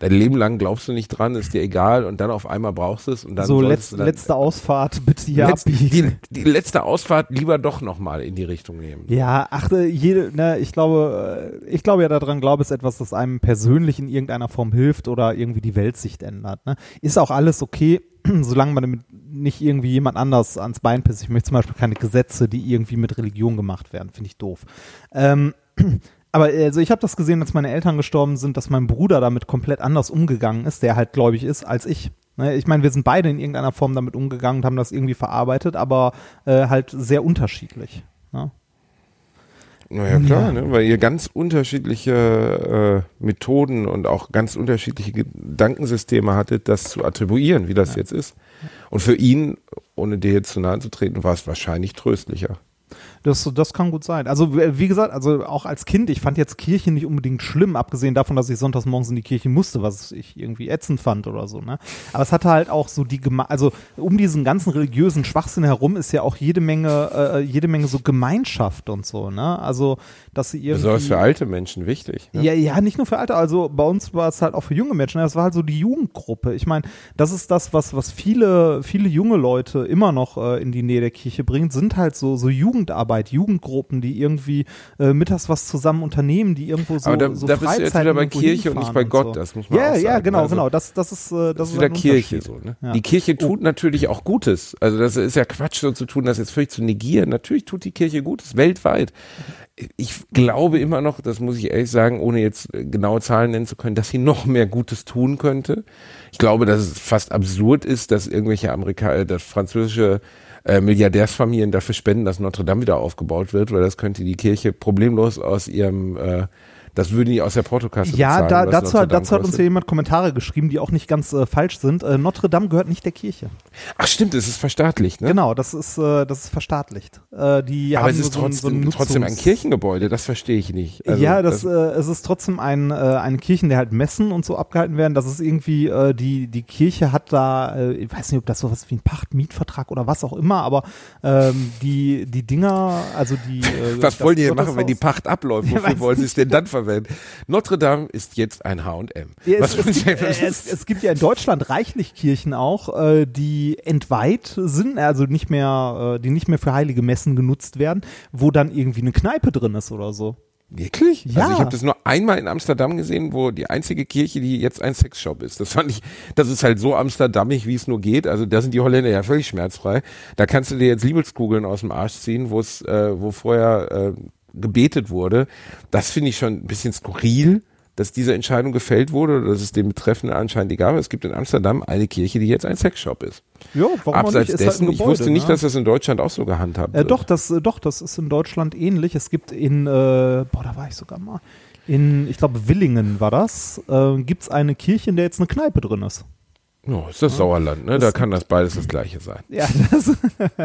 Dein Leben lang glaubst du nicht dran, ist dir egal und dann auf einmal brauchst du es und dann so letz, dann, letzte Ausfahrt, bitte hier Letz- die, die letzte Ausfahrt lieber doch nochmal in die Richtung nehmen. Ja, achte, jede, ne, ich glaube, äh, ich glaube ja daran, Glaube ist etwas, das einem persönlich in irgendeiner Form hilft oder irgendwie die Weltsicht ändert. Ne? Ist auch alles okay, solange man damit nicht irgendwie jemand anders ans Bein pisst. Ich möchte zum Beispiel keine Gesetze, die irgendwie mit Religion gemacht werden, finde ich doof. Ähm, aber also ich habe das gesehen, als meine Eltern gestorben sind, dass mein Bruder damit komplett anders umgegangen ist, der halt gläubig ist, als ich. Ne, Ich meine, wir sind beide in irgendeiner Form damit umgegangen und haben das irgendwie verarbeitet, aber äh, halt sehr unterschiedlich. Ne? Naja, klar, Ja. ne? weil ihr ganz unterschiedliche äh, Methoden und auch ganz unterschiedliche Gedankensysteme hattet, das zu attribuieren, wie das jetzt ist. Und für ihn, ohne dir jetzt zu nahe zu treten, war es wahrscheinlich tröstlicher. Das, das kann gut sein. Also wie gesagt, also auch als Kind, ich fand jetzt Kirche nicht unbedingt schlimm, abgesehen davon, dass ich sonntags morgens in die Kirche musste, was ich irgendwie ätzend fand oder so. Ne? Aber es hatte halt auch so die, Geme also um diesen ganzen religiösen Schwachsinn herum ist ja auch jede Menge, äh, jede Menge so Gemeinschaft und so. Ne? Also dass sie irgendwie Besonders für alte Menschen wichtig. Ne? ja, ja, nicht nur für Alte, also bei uns war es halt auch für junge Menschen. Das war halt so die Jugendgruppe. Ich meine, das ist das, was, was viele, viele junge Leute immer noch äh, in die Nähe der Kirche bringt, sind halt so, so Jugendarbeit, Jugendgruppen, die irgendwie äh, mittags was zusammen unternehmen, die irgendwo so, Aber da, so da bist du jetzt wieder bei Kirche und nicht bei Gott, so. das muss man Ja, auch sagen. ja, genau, Also, genau. Das, das ist, äh, das Das ist wieder Kirche so. Ne? Ja. Die Kirche tut natürlich auch Gutes. Also das ist ja Quatsch, so zu tun, das jetzt völlig zu negieren. Natürlich tut die Kirche Gutes, weltweit. Ich glaube immer noch, das muss ich ehrlich sagen, ohne jetzt äh, genaue Zahlen nennen zu können, dass sie noch mehr Gutes tun könnte. Ich glaube, dass es fast absurd ist, dass irgendwelche Amerika äh, dass französische äh, Milliardärsfamilien dafür spenden, dass Notre Dame wieder aufgebaut wird, weil das könnte die Kirche problemlos aus ihrem, äh, das würde die aus der Portokasse Ja, bezahlen, da, was dazu, hat, dazu hat uns ja jemand Kommentare geschrieben, die auch nicht ganz äh, falsch sind. Äh, Notre Dame gehört nicht der Kirche. Ach stimmt, es ist verstaatlicht, ne? Genau, das ist, äh, das ist verstaatlicht. Äh, die Aber haben es ist so, ein- so trotzdem, trotzdem ein Kirchengebäude, das verstehe ich nicht. Also, ja, das, äh, es ist trotzdem ein, äh, eine Kirche, in der halt Messen und so abgehalten werden. Das ist irgendwie, die, die Kirche hat da, ich weiß nicht, ob das sowas wie ein Pachtmietvertrag oder was auch immer, aber ähm, die, die Dinger, also die. Was wollen die denn machen, wenn die Pacht abläuft? Ja, Wofür weiß wollen sie es denn dann verwenden? Notre Dame ist jetzt ein H&M. Ja, es, es, gibt, es, es gibt ja in Deutschland reichlich Kirchen auch, äh, die entweiht sind, also nicht mehr, äh, die nicht mehr für heilige Messen genutzt werden, wo dann irgendwie eine Kneipe drin ist oder so. Wirklich? Ja. Also ich habe das nur einmal in Amsterdam gesehen, wo die einzige Kirche, die jetzt ein Sexshop ist. Das fand ich, das ist halt so amsterdamig, wie es nur geht. Also da sind die Holländer ja völlig schmerzfrei. Da kannst du dir jetzt Liebeskugeln aus dem Arsch ziehen, wo es, äh, wo vorher äh, gebetet wurde. Das finde ich schon ein bisschen skurril, dass diese Entscheidung gefällt wurde oder dass es dem Betreffenden anscheinend egal war. Es gibt in Amsterdam eine Kirche, die jetzt ein Sexshop ist. Ja, warum Abseits nicht? Ist halt dessen, ich Gebäude, wusste nicht, ne? dass das in Deutschland auch so gehandhabt Äh, wird. doch, das, äh, doch, das ist in Deutschland ähnlich. Es gibt in, äh, boah, da war ich sogar mal, in, ich glaube, Willingen war das, äh, gibt es eine Kirche, in der jetzt eine Kneipe drin ist. Oh, ist das Sauerland, ne? Da kann das beides das Gleiche sein. Ja, das,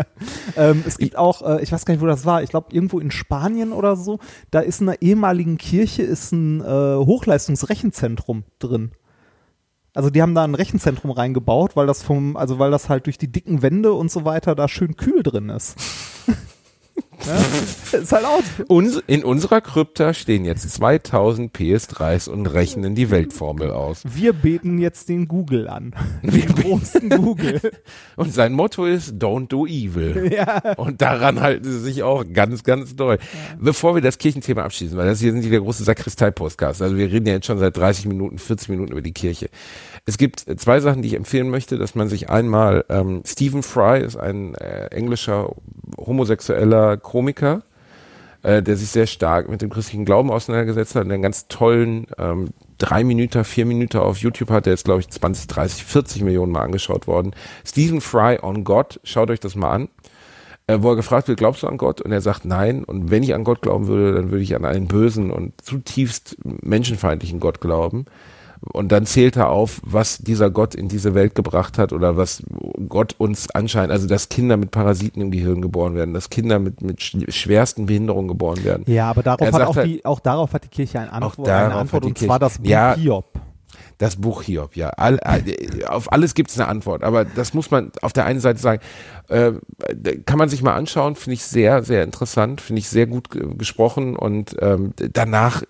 ähm, es gibt auch, äh, ich weiß gar nicht, wo das war, ich glaube irgendwo in Spanien oder so, da ist in einer ehemaligen Kirche ist ein äh, Hochleistungsrechenzentrum drin. Also die haben da ein Rechenzentrum reingebaut, weil das vom, also weil das halt durch die dicken Wände und so weiter da schön kühl drin ist. Ja? Ist halt auch. Uns, in unserer Krypta stehen jetzt 2000 PS3s und rechnen die Weltformel aus. Wir beten jetzt den Google an. Den großen Google. Und sein Motto ist Don't do evil. Und daran halten sie sich auch ganz, ganz doll. Bevor wir das Kirchenthema abschließen, weil das hier sind die der große Sakristei-Podcast. Also wir reden ja jetzt schon seit 30 Minuten, 40 Minuten über die Kirche. Es gibt zwei Sachen, die ich empfehlen möchte, dass man sich einmal, ähm, Stephen Fry ist ein äh, englischer homosexueller Komiker, äh, der sich sehr stark mit dem christlichen Glauben auseinandergesetzt hat und einen ganz tollen ähm, drei Minuten, vier Minuten auf YouTube hat, der ist glaube ich 20, 30, 40 Millionen Mal angeschaut worden. Stephen Fry on God, schaut euch das mal an. Äh, wo er gefragt wird, glaubst du an Gott? Und er sagt nein. Und wenn ich an Gott glauben würde, dann würde ich an einen bösen und zutiefst menschenfeindlichen Gott glauben. Und dann zählt er auf, was dieser Gott in diese Welt gebracht hat oder was Gott uns anscheinend, also dass Kinder mit Parasiten im Gehirn geboren werden, dass Kinder mit, mit schwersten Behinderungen geboren werden. Ja, aber darauf Er hat auch, halt- die, auch darauf hat die Kirche eine Antwort, eine Antwort und Kirche- zwar das Buch Ja. Hiob. Das Buch Hiob, ja. All, auf alles gibt es eine Antwort. Aber das muss man auf der einen Seite sagen, äh, kann man sich mal anschauen, finde ich sehr, sehr interessant, finde ich sehr gut ge- gesprochen und ähm, danach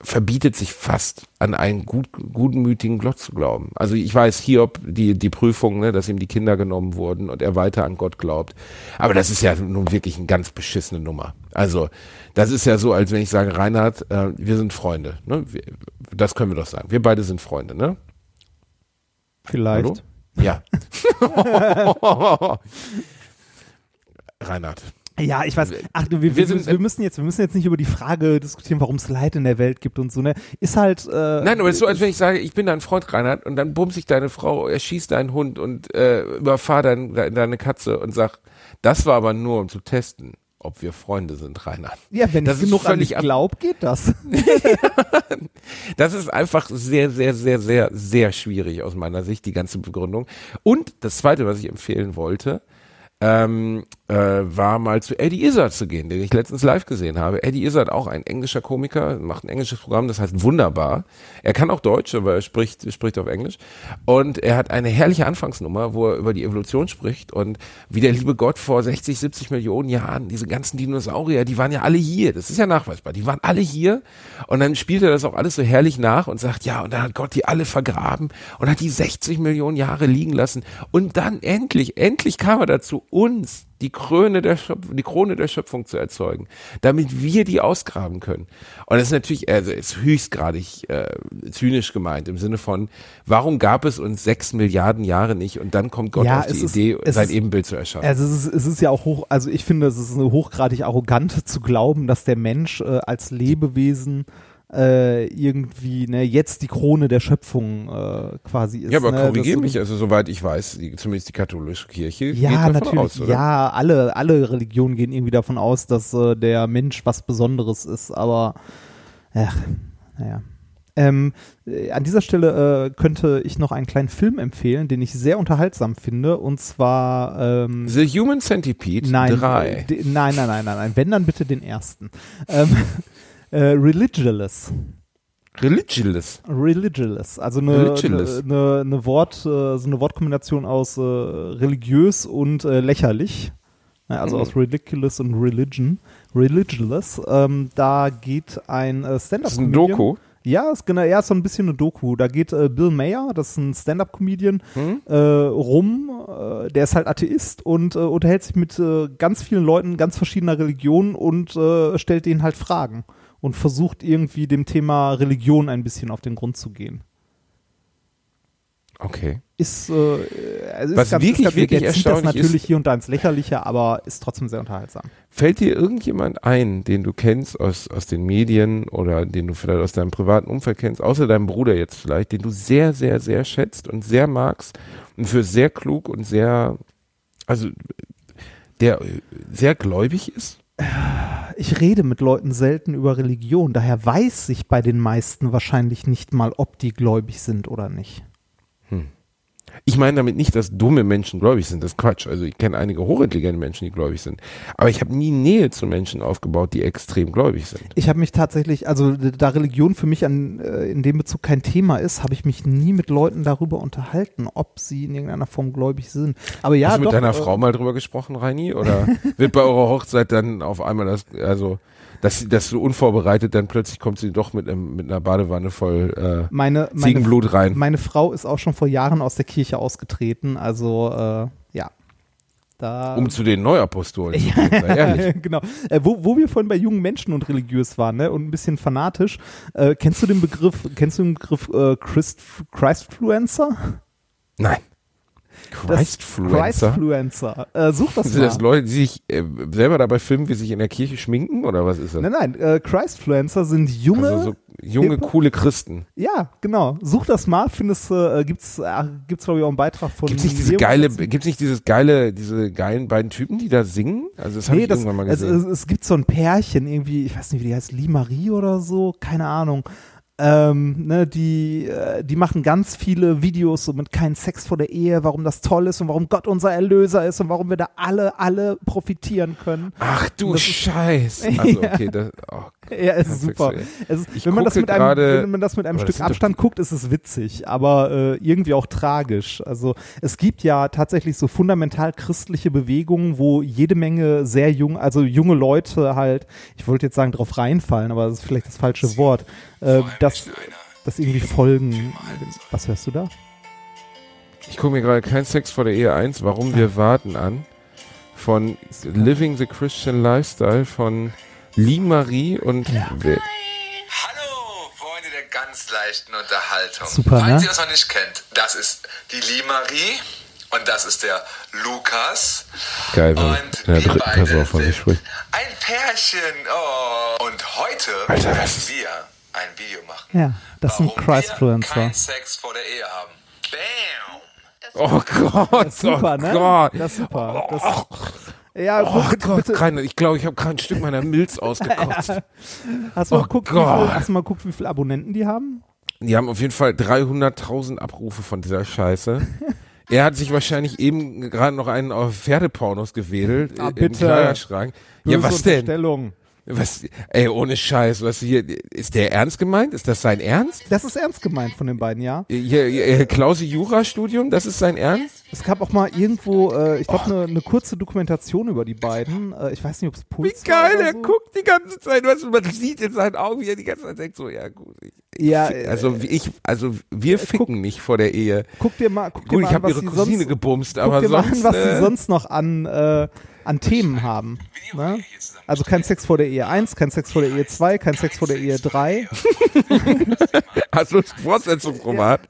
verbietet sich fast an einen gut, gutmütigen Gott zu glauben. Also ich weiß, Hiob, die, die Prüfung, ne, dass ihm die Kinder genommen wurden und er weiter an Gott glaubt. Aber das ist ja nun wirklich eine ganz beschissene Nummer. Also das ist ja so, als wenn ich sage, Reinhard, äh, wir sind Freunde. Ne? Wir, das können wir doch sagen. Wir beide sind Freunde, ne? Vielleicht. Hallo? Ja. Reinhard. Ja, ich weiß. Ach, wir, Wir wir, sind- wir müssen jetzt, wir müssen jetzt nicht über die Frage diskutieren, warum es Leid in der Welt gibt und so. Ne, ist halt. Äh, Nein, aber es ist so, als wenn ich sage, ich bin dein Freund, Reinhard, und dann bumst ich deine Frau, erschießt deinen Hund und äh, überfahr dein, de, deine Katze und sag, das war aber nur, um zu testen, ob wir Freunde sind, Reinhard. Ja, wenn das ich genug an völlig ab- glaub, geht das. Das ist einfach sehr, sehr, sehr, sehr, sehr schwierig aus meiner Sicht, die ganze Begründung. Und das Zweite, was ich empfehlen wollte, ähm, äh, war mal zu Eddie Izzard zu gehen, den ich letztens live gesehen habe. Eddie Izzard, auch ein englischer Komiker, macht ein englisches Programm, das heißt Wunderbar. Er kann auch Deutsch, aber er spricht, spricht auf Englisch. Und er hat eine herrliche Anfangsnummer, wo er über die Evolution spricht und wie der liebe Gott vor 60, 70 Millionen Jahren, diese ganzen Dinosaurier, die waren ja alle hier. Das ist ja nachweisbar. Die waren alle hier. Und dann spielt er das auch alles so herrlich nach und sagt, ja, und dann hat Gott die alle vergraben und hat die 60 Millionen Jahre liegen lassen. Und dann endlich, endlich kam er dazu, uns die Krone der Schöpfung, die Krone der Schöpfung zu erzeugen, damit wir die ausgraben können. Und das ist natürlich, also ist höchstgradig äh, zynisch gemeint im Sinne von, warum gab es uns sechs Milliarden Jahre nicht und dann kommt Gott Ja, auf die ist- Idee, sein ist- Ebenbild zu erschaffen. Also es ist, es ist ja auch hoch, also ich finde, es ist hochgradig arrogant zu glauben, dass der Mensch äh, als Lebewesen äh, irgendwie ne, jetzt die Krone der Schöpfung äh, quasi ist. ja, aber ne? korrigier Das- mich, also soweit ich weiß, die, zumindest die katholische Kirche geht Ja, davon natürlich. aus, oder? ja, alle, alle Religionen gehen irgendwie davon aus, dass äh, der Mensch was Besonderes ist, aber ach, naja. Ähm, äh, an dieser Stelle äh, könnte ich noch einen kleinen Film empfehlen, den ich sehr unterhaltsam finde, und zwar ähm, The Human Centipede Nein, 3. äh, de- nein, nein, nein, nein, nein. Wenn dann bitte den ersten. Ähm, äh, Religious. Religious. Religious. Also eine, Religious. eine, eine, Wort, äh, so eine Wortkombination aus äh, religiös und äh, lächerlich. Also Mhm. aus ridiculous und religion. Religious. Ähm, da geht ein äh, Stand-up. Das ist ein Doku. Ja, ist genau, ja, ist so ein bisschen eine Doku. Da geht äh, Bill Mayer, das ist ein Stand-up-Comedian, Hm? äh, rum. Äh, der ist halt Atheist und äh, unterhält sich mit äh, ganz vielen Leuten ganz verschiedener Religionen und stellt denen halt Fragen und versucht irgendwie dem Thema Religion ein bisschen auf den Grund zu gehen. Okay. Ist, äh, also ist Was ganz, wirklich, ist wirklich zieht das erstaunlich natürlich ist- hier und da ins Lächerliche, aber ist trotzdem sehr unterhaltsam. Fällt dir irgendjemand ein, den du kennst aus, aus den Medien oder den du vielleicht aus deinem privaten Umfeld kennst, außer deinem Bruder jetzt vielleicht, den du sehr, sehr, sehr schätzt und sehr magst und für sehr klug und sehr, also der äh, sehr gläubig ist? Ich rede mit Leuten selten über Religion, daher weiß ich bei den meisten wahrscheinlich nicht mal, ob die gläubig sind oder nicht. Ich meine damit nicht, dass dumme Menschen gläubig sind, das ist Quatsch. Also ich kenne einige hochintelligente Menschen, die gläubig sind. Aber ich habe nie Nähe zu Menschen aufgebaut, die extrem gläubig sind. Ich habe mich tatsächlich, also da Religion für mich an, äh, in dem Bezug kein Thema ist, habe ich mich nie mit Leuten darüber unterhalten, ob sie in irgendeiner Form gläubig sind. Aber ja, Hast du mit doch, deiner äh, Frau mal drüber gesprochen, Reini? Oder wird bei eurer Hochzeit dann auf einmal das, also, dass, sie- dass du unvorbereitet dann plötzlich kommt sie doch mit, einem, mit einer Badewanne voll äh, Meine, meine, Ziegenblut rein? meine Frau ist auch schon vor Jahren aus der Kirche ausgetreten, also äh, ja. Da, Um zu den Neuapostolen zu gehen, ehrlich. genau. Äh, wo, wo wir vorhin bei jungen Menschen und religiös waren, ne, und ein bisschen fanatisch, äh, kennst du den Begriff, kennst du den Begriff äh, Christ, Christfluencer? Nein. Christfluencer? Christfluencer. Äh, such das Sind mal. das Leute, die sich äh, selber dabei filmen, wie sie sich in der Kirche schminken oder was ist das? Nein, nein, äh, Christfluencer sind junge, Also so junge, hippe- coole Christen. ja, genau. Such das mal, findest, äh, gibt's, äh, gibt's glaube ich auch einen Beitrag von Gibt's nicht diese Museum geile, gibt's nicht dieses geile, diese geilen beiden Typen, die da singen? Also das habe Nee, ich das, irgendwann mal es, gesehen. es, es gibt so ein Pärchen irgendwie, ich weiß nicht, wie die heißt, Lee Marie oder so, keine Ahnung. Ähm, ne, die, äh, die machen ganz viele Videos so mit kein Sex vor der Ehe, warum das toll ist und warum Gott unser Erlöser ist und warum wir da alle, alle profitieren können. Ach du das ist- Scheiß. Also okay, das, oh, Ja, es ist super. Es ist, wenn, man das mit einem, wenn man das mit einem Stück Abstand guckt, ist es witzig, aber äh, irgendwie auch tragisch. Also es gibt ja tatsächlich so fundamental christliche Bewegungen, wo jede Menge sehr jung, also junge Leute halt, ich wollte jetzt sagen, drauf reinfallen, aber das ist vielleicht das falsche Wort, äh, dass, dass irgendwie folgen. Was hörst du da? Ich gucke mir gerade kein Sex vor der Ehe 1, warum wir warten an. Von Living the Christian Lifestyle von Lee Marie und wer- Hallo, Freunde der ganz leichten Unterhaltung. Super, Falls ne? ihr es noch nicht kennt, das ist die Lee-Marie und das ist der Lukas. Geil, wenn Und in der dritten Person von sich sind spricht. ein Pärchen. Oh. Und heute Alter, werden das wir ein Video machen. Ja, das sind Christfluencer. keinen Sex vor der Ehe haben. Bam! Oh Gott, Super, oh ne? Gott. Das ist super. Das, ja, Oh bitte, Gott, keine, ich glaube, ich habe gerade ein Stück meiner Milz ausgekotzt. hast, du mal oh wie Gott. viel, hast du mal geguckt, wie viele Abonnenten die haben? Die haben auf jeden Fall 300.000 Abrufe von dieser Scheiße. Er hat sich wahrscheinlich eben gerade noch einen auf Pferdepornos gewedelt Ah, im bitte. Kleiderschrank. Ja, was denn? Was, ey, ohne Scheiß, was hier, ist der ernst gemeint? Ist das sein Ernst? Das ist ernst gemeint von den beiden, ja. Hier, hier Klausi Jurastudium, das ist sein Ernst? Es gab auch mal irgendwo, äh, ich glaube, eine eine kurze Dokumentation über die beiden. Äh, ich weiß nicht, ob es Wie Puls war geil, er so. guckt die ganze Zeit, du, man sieht in seinen Augen, wie er die ganze Zeit denkt, so, ja gut. Ich, Ja, ich, äh, also wie ich, also wir ficken nicht vor der Ehe. Guck dir mal, guck dir Gut, mal ich habe was ihre Cousine sonst, gebumst, guck aber dir mal sonst, an, was äh, sie sonst noch an, äh, an Themen haben. Ne? Also kein Sex vor der Ehe 1, kein Sex vor der Ehe 2, kein Sex vor der Ehe 3. hast du?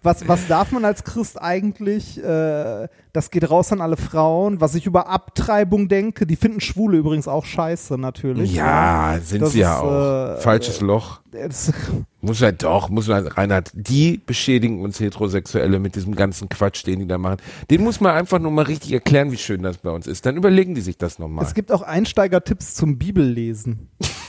Was, was darf man als Christ eigentlich? Äh, das geht raus an alle Frauen. Was ich über Abtreibung denke, die finden Schwule übrigens auch scheiße, natürlich. Ja, sind Das sie ja ist, auch. äh, Falsches Loch. Das, Muss ja doch, muss man, Reinhard, die beschädigen uns Heterosexuelle mit diesem ganzen Quatsch, den die da machen. Den muss man einfach nur mal richtig erklären, wie schön das bei uns ist. Dann überlegen die sich das nochmal. es gibt auch Einsteigertipps zum Bibellesen.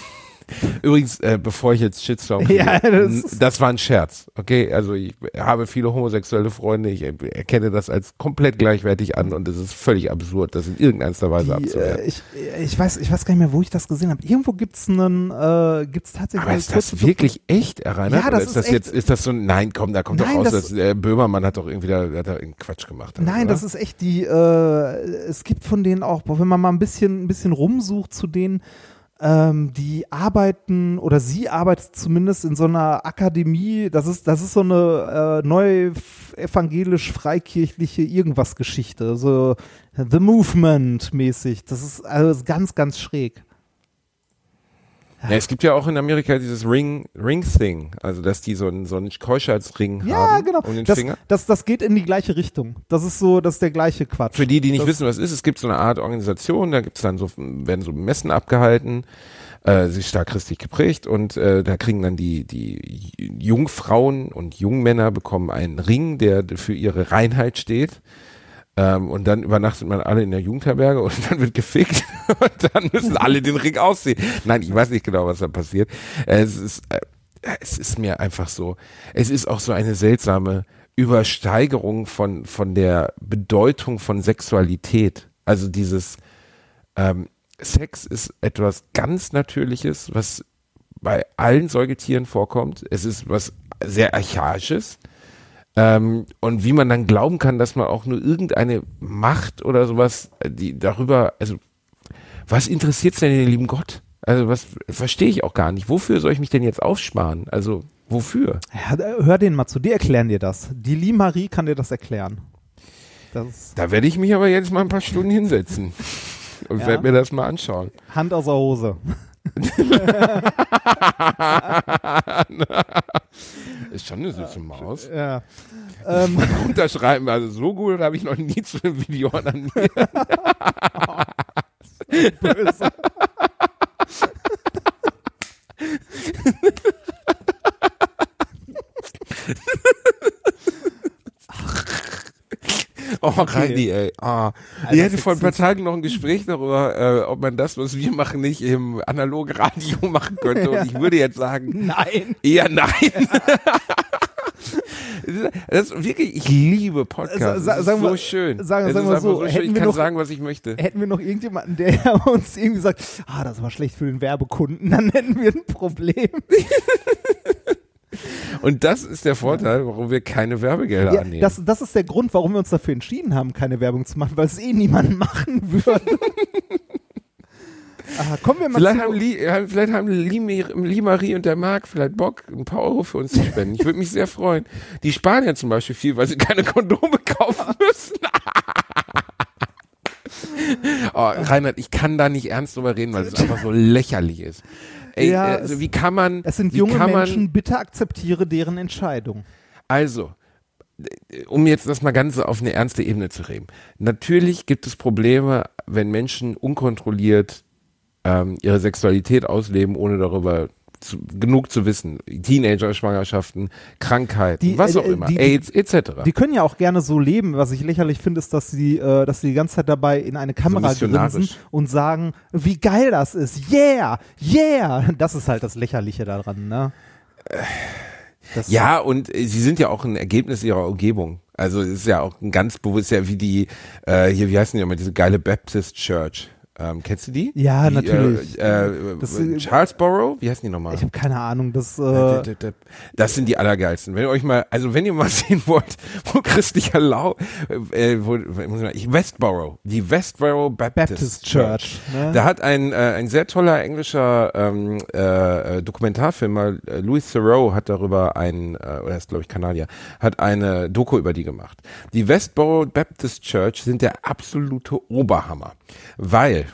Übrigens, äh, bevor ich jetzt Shitstorm kriege, Ja, das das war ein Scherz, okay? Also ich habe viele homosexuelle Freunde, ich er- erkenne das als komplett gleichwertig an und es ist völlig absurd, das in irgendeiner Weise Die, abzuwerten. äh, ich, ich, weiß, ich weiß gar nicht mehr, wo ich das gesehen habe. Irgendwo gibt's einen, äh, gibt's tatsächlich Aber ist das wirklich echt, Herr Reinhard? Ja, das ist das echt- jetzt, ist das so, ein- nein, komm, da kommt doch Nein, raus, das- dass, äh, Böhmermann hat doch irgendwie da, hat da Quatsch gemacht. Nein, oder? das ist echt die, äh, es gibt von denen auch, wenn man mal ein bisschen, ein bisschen rumsucht zu denen, ähm, die arbeiten oder sie arbeitet zumindest in so einer Akademie, das ist, das ist so eine äh, neue f- evangelisch-freikirchliche Irgendwas-Geschichte, so The Movement mäßig. Das ist also ganz, ganz schräg. Ja, es gibt ja auch in Amerika dieses Ring, Ring-Thing, also dass die so einen, so einen Keuschheitsring Ja, haben genau. um den Das, Finger. das, das geht in die gleiche Richtung. Das ist so, das ist der gleiche Quatsch. Für die, die nicht das, wissen, was es ist, es gibt so eine Art Organisation, da gibt's dann so, werden so Messen abgehalten, äh, sie ist stark christlich geprägt und äh, da kriegen dann die, die Jungfrauen und Jungmänner bekommen einen Ring, der für ihre Reinheit steht. Ähm, und dann übernachtet man alle in der Jugendherberge und dann wird gefickt und dann müssen alle den Ring ausziehen. Nein, ich weiß nicht genau, was da passiert. Es ist, äh, es ist mir einfach so, es ist auch so eine seltsame Übersteigerung von, von der Bedeutung von Sexualität. Also dieses ähm, Sex ist etwas ganz Natürliches, was bei allen Säugetieren vorkommt. Es ist was sehr Archaisches. Ähm, und wie man dann glauben kann, dass man auch nur irgendeine Macht oder sowas, äh, die darüber, also was interessiert's denn den lieben Gott? Also was verstehe ich auch gar nicht. Wofür soll ich mich denn jetzt aufsparen? Also wofür? Ja, hör denen mal zu, die erklären dir das. Die Lee Marie kann dir das erklären. Das Da werde ich mich aber jetzt mal ein paar Stunden hinsetzen und Ja. werde mir das mal anschauen. Hand aus der Hose. Ist schon eine süße Maus. Ja. Ähm, Unterschreiben, also so gut habe ich noch nie zu einem Video animiert. böse. Oh, Reini, ey. Ah. ich hatte vor ein paar Tagen noch ein Gespräch darüber, äh, ob man das, was wir machen, nicht im analogen Radio machen könnte. Und ich würde jetzt sagen, Nein. eher nein. Das ist wirklich, ich liebe Podcasts. Sa- Das ist sagen so wir- schön. sagen- sagen wir so, schön. hätten Ich wir kann noch- sagen, was ich möchte. Hätten wir noch irgendjemanden, der uns irgendwie sagt, ah, das war schlecht für den Werbekunden, dann hätten wir ein Problem. Und das ist der Vorteil, warum wir keine Werbegelder Ja, annehmen. das, das ist der Grund, warum wir uns dafür entschieden haben, keine Werbung zu machen, weil es eh niemand machen würde. ah, kommen wir mal Vielleicht zu, haben, Li, vielleicht haben Li, Li Marie und der Marc vielleicht Bock, ein paar Euro für uns zu spenden. Ich würde mich sehr freuen. Die sparen ja zum Beispiel viel, weil sie keine Kondome kaufen müssen. oh, Reinhard, ich kann da nicht ernst drüber reden, weil es einfach so lächerlich ist. Ey, Ja, also es- wie kann man. es sind junge kann man, Menschen, bitte akzeptiere deren Entscheidung. Also, um jetzt das mal ganz auf eine ernste Ebene zu reden. Natürlich gibt es Probleme, wenn Menschen unkontrolliert ähm, ihre Sexualität ausleben, ohne darüber zu, genug zu wissen. Teenager-Schwangerschaften, Krankheiten, Die, was äh, auch immer, die- AIDS etc. Die können ja auch gerne so leben. Was ich lächerlich finde, ist, dass sie, äh, dass sie die ganze Zeit dabei in eine Kamera missionarisch. grinsen und sagen, wie geil das ist. Yeah, yeah. Das ist halt das Lächerliche daran, ne? Das, Ja, und äh, sie sind ja auch ein Ergebnis ihrer Umgebung. Also es ist ja auch ein ganz bewusst, ja wie die, äh, hier, wie heißen die immer, diese geile Baptist Church. Ähm, kennst du die? Ja, die, natürlich. Äh, äh, Das, äh, Charlesboro? Wie heißen die nochmal? Ich habe keine Ahnung. Das, Äh, äh, Das sind die allergeilsten. Wenn ihr euch mal, also wenn ihr mal sehen wollt, wo christlicher Lau, äh, wo, muss ich mal, Westboro, die Westboro Baptist, Baptist Church. Ne? Da hat ein, äh, ein sehr toller englischer ähm, äh, äh, Dokumentarfilmer, äh, Louis Theroux, hat darüber ein, äh, oder er ist glaube ich Kanadier, hat eine Doku über die gemacht. Die Westboro Baptist Church sind der absolute Oberhammer, weil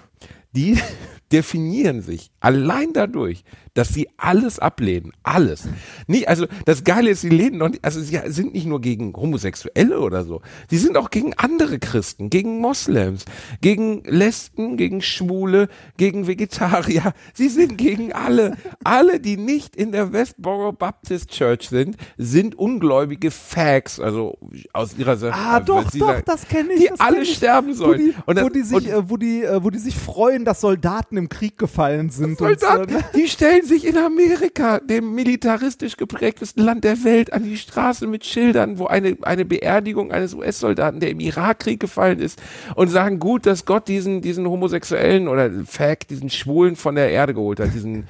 die definieren sich allein dadurch, dass sie alles ablehnen. Alles. Nie, also das Geile ist, sie lehnen noch nicht, also sie sind nicht nur gegen Homosexuelle oder so. Sie sind auch gegen andere Christen, gegen Moslems, gegen Lesben, gegen Schwule, gegen Vegetarier. Sie sind gegen alle. Alle, die nicht in der Westboro Baptist Church sind, sind ungläubige Fags, also aus ihrer Sicht. Ah, also, doch, doch, sagen, das kenne ich. Die alle ich. sterben sollen. Wo die, Und das- wo, die sich, und- äh, wo, die, äh, wo die sich freuen, dass Soldaten im Krieg gefallen sind. Soldaten, die stellen sich in Amerika, dem militaristisch geprägtesten Land der Welt, an die Straße mit Schildern, wo eine, eine Beerdigung eines US-Soldaten, der im Irakkrieg gefallen ist, und sagen, gut, dass Gott diesen, diesen Homosexuellen oder Fact, diesen Schwulen von der Erde geholt hat, diesen,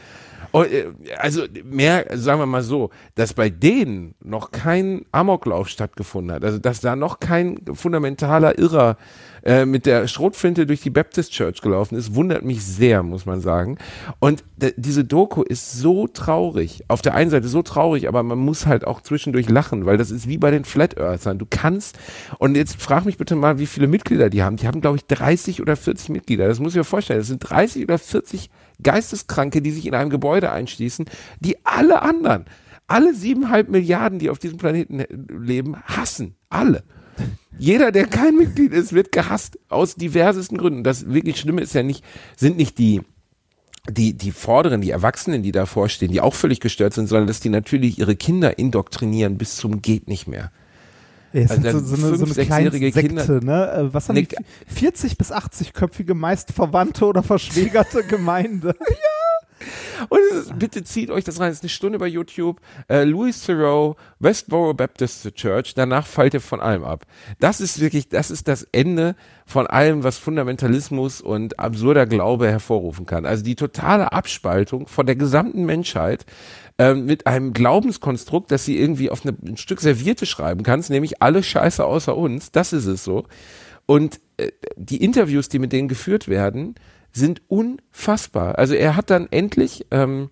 also mehr, sagen wir mal so, dass bei denen noch kein Amoklauf stattgefunden hat, also dass da noch kein fundamentaler Irrer äh, mit der Schrotflinte durch die Baptist Church gelaufen ist, wundert mich sehr, muss man sagen. Und diese Doku ist so traurig. Auf der einen Seite so traurig, aber man muss halt auch zwischendurch lachen, weil das ist wie bei den Flat Earthern. Du kannst, und jetzt frag mich bitte mal, wie viele Mitglieder die haben. Die haben, glaube ich, 30 oder 40 Mitglieder. Das muss ich mir vorstellen. Das sind 30 oder 40 Geisteskranke, die sich in einem Gebäude einschließen, die alle anderen, alle siebeneinhalb Milliarden, die auf diesem Planeten äh, leben, hassen. Alle. Jeder, der kein Mitglied ist, wird gehasst aus diversesten Gründen. Das wirklich Schlimme ist ja nicht, sind nicht die, die, die Vorderen, die Erwachsenen, die davor stehen, die auch völlig gestört sind, sondern dass die natürlich ihre Kinder indoktrinieren bis zum geht nicht mehr. Ja, Also sind so, so eine, so fünf, eine kleine sechsjährige Sekte, Kinder. ne? Äh, Was haben Nick- die? 40 bis 80-köpfige, meist verwandte oder verschwägerte Gemeinde. Und es ist, bitte zieht euch das rein. Es ist eine Stunde bei YouTube. Äh, Louis Theroux, Westboro Baptist Church. Danach fallt ihr von allem ab. Das ist wirklich, das ist das Ende von allem, was Fundamentalismus und absurder Glaube hervorrufen kann. Also die totale Abspaltung von der gesamten Menschheit ähm, mit einem Glaubenskonstrukt, dass sie irgendwie auf eine, ein Stück Servierte schreiben kannst, nämlich alle Scheiße außer uns. Das ist es so. Und äh, die Interviews, die mit denen geführt werden, sind unfassbar. Also er hat dann endlich, ähm,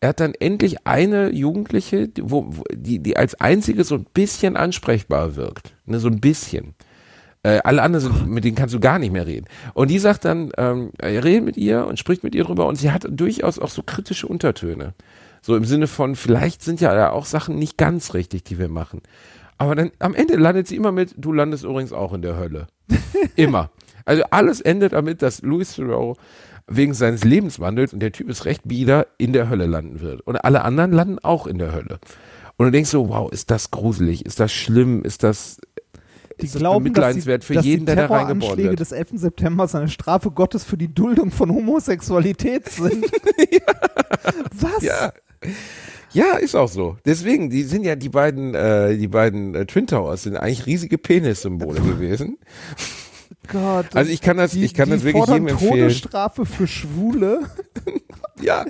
er hat dann endlich eine Jugendliche, die, wo, wo- die, die als einzige so ein bisschen ansprechbar wirkt. Ne, so ein bisschen. Äh, alle anderen sind, mit denen kannst du gar nicht mehr reden. Und die sagt dann, ähm, er redet mit ihr und spricht mit ihr drüber und sie hat durchaus auch so kritische Untertöne. So im Sinne von, vielleicht sind ja auch Sachen nicht ganz richtig, die wir machen. Aber dann am Ende landet sie immer mit, du landest übrigens auch in der Hölle. immer. Also alles endet damit, dass Louis Theroux wegen seines Lebenswandels, und der Typ ist recht bieder, in der Hölle landen wird. Und alle anderen landen auch in der Hölle. Und du denkst so, wow, ist das gruselig, ist das schlimm, ist das, Die ist glauben, dass, die, für dass jeden, die der Terroranschläge wird. des 11. September eine Strafe Gottes für die Duldung von Homosexualität sind. Was? Ja. Ja, ist auch so. Deswegen, die sind ja die beiden, äh, die beiden äh, Twin Towers sind eigentlich riesige Penissymbole gewesen. Gott. Also ich kann das, die, ich kann das wirklich jedem empfehlen. Todesstrafe für Schwule. Ja.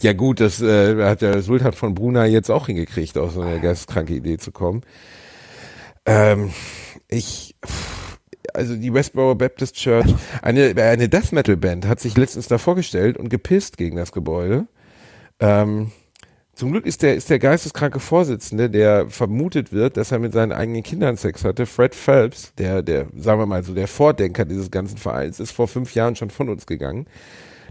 Ja gut, das äh, hat der Sultan von Brunei jetzt auch hingekriegt, auf so eine geistkranke Idee zu kommen. Ähm, ich, also die Westboro Baptist Church, eine, eine Death Metal Band hat sich letztens da vorgestellt und gepisst gegen das Gebäude. Ähm, zum Glück ist der, ist der geisteskranke Vorsitzende, der vermutet wird, dass er mit seinen eigenen Kindern Sex hatte, Fred Phelps, der, der, sagen wir mal so, der Vordenker dieses ganzen Vereins, ist vor fünf Jahren schon von uns gegangen.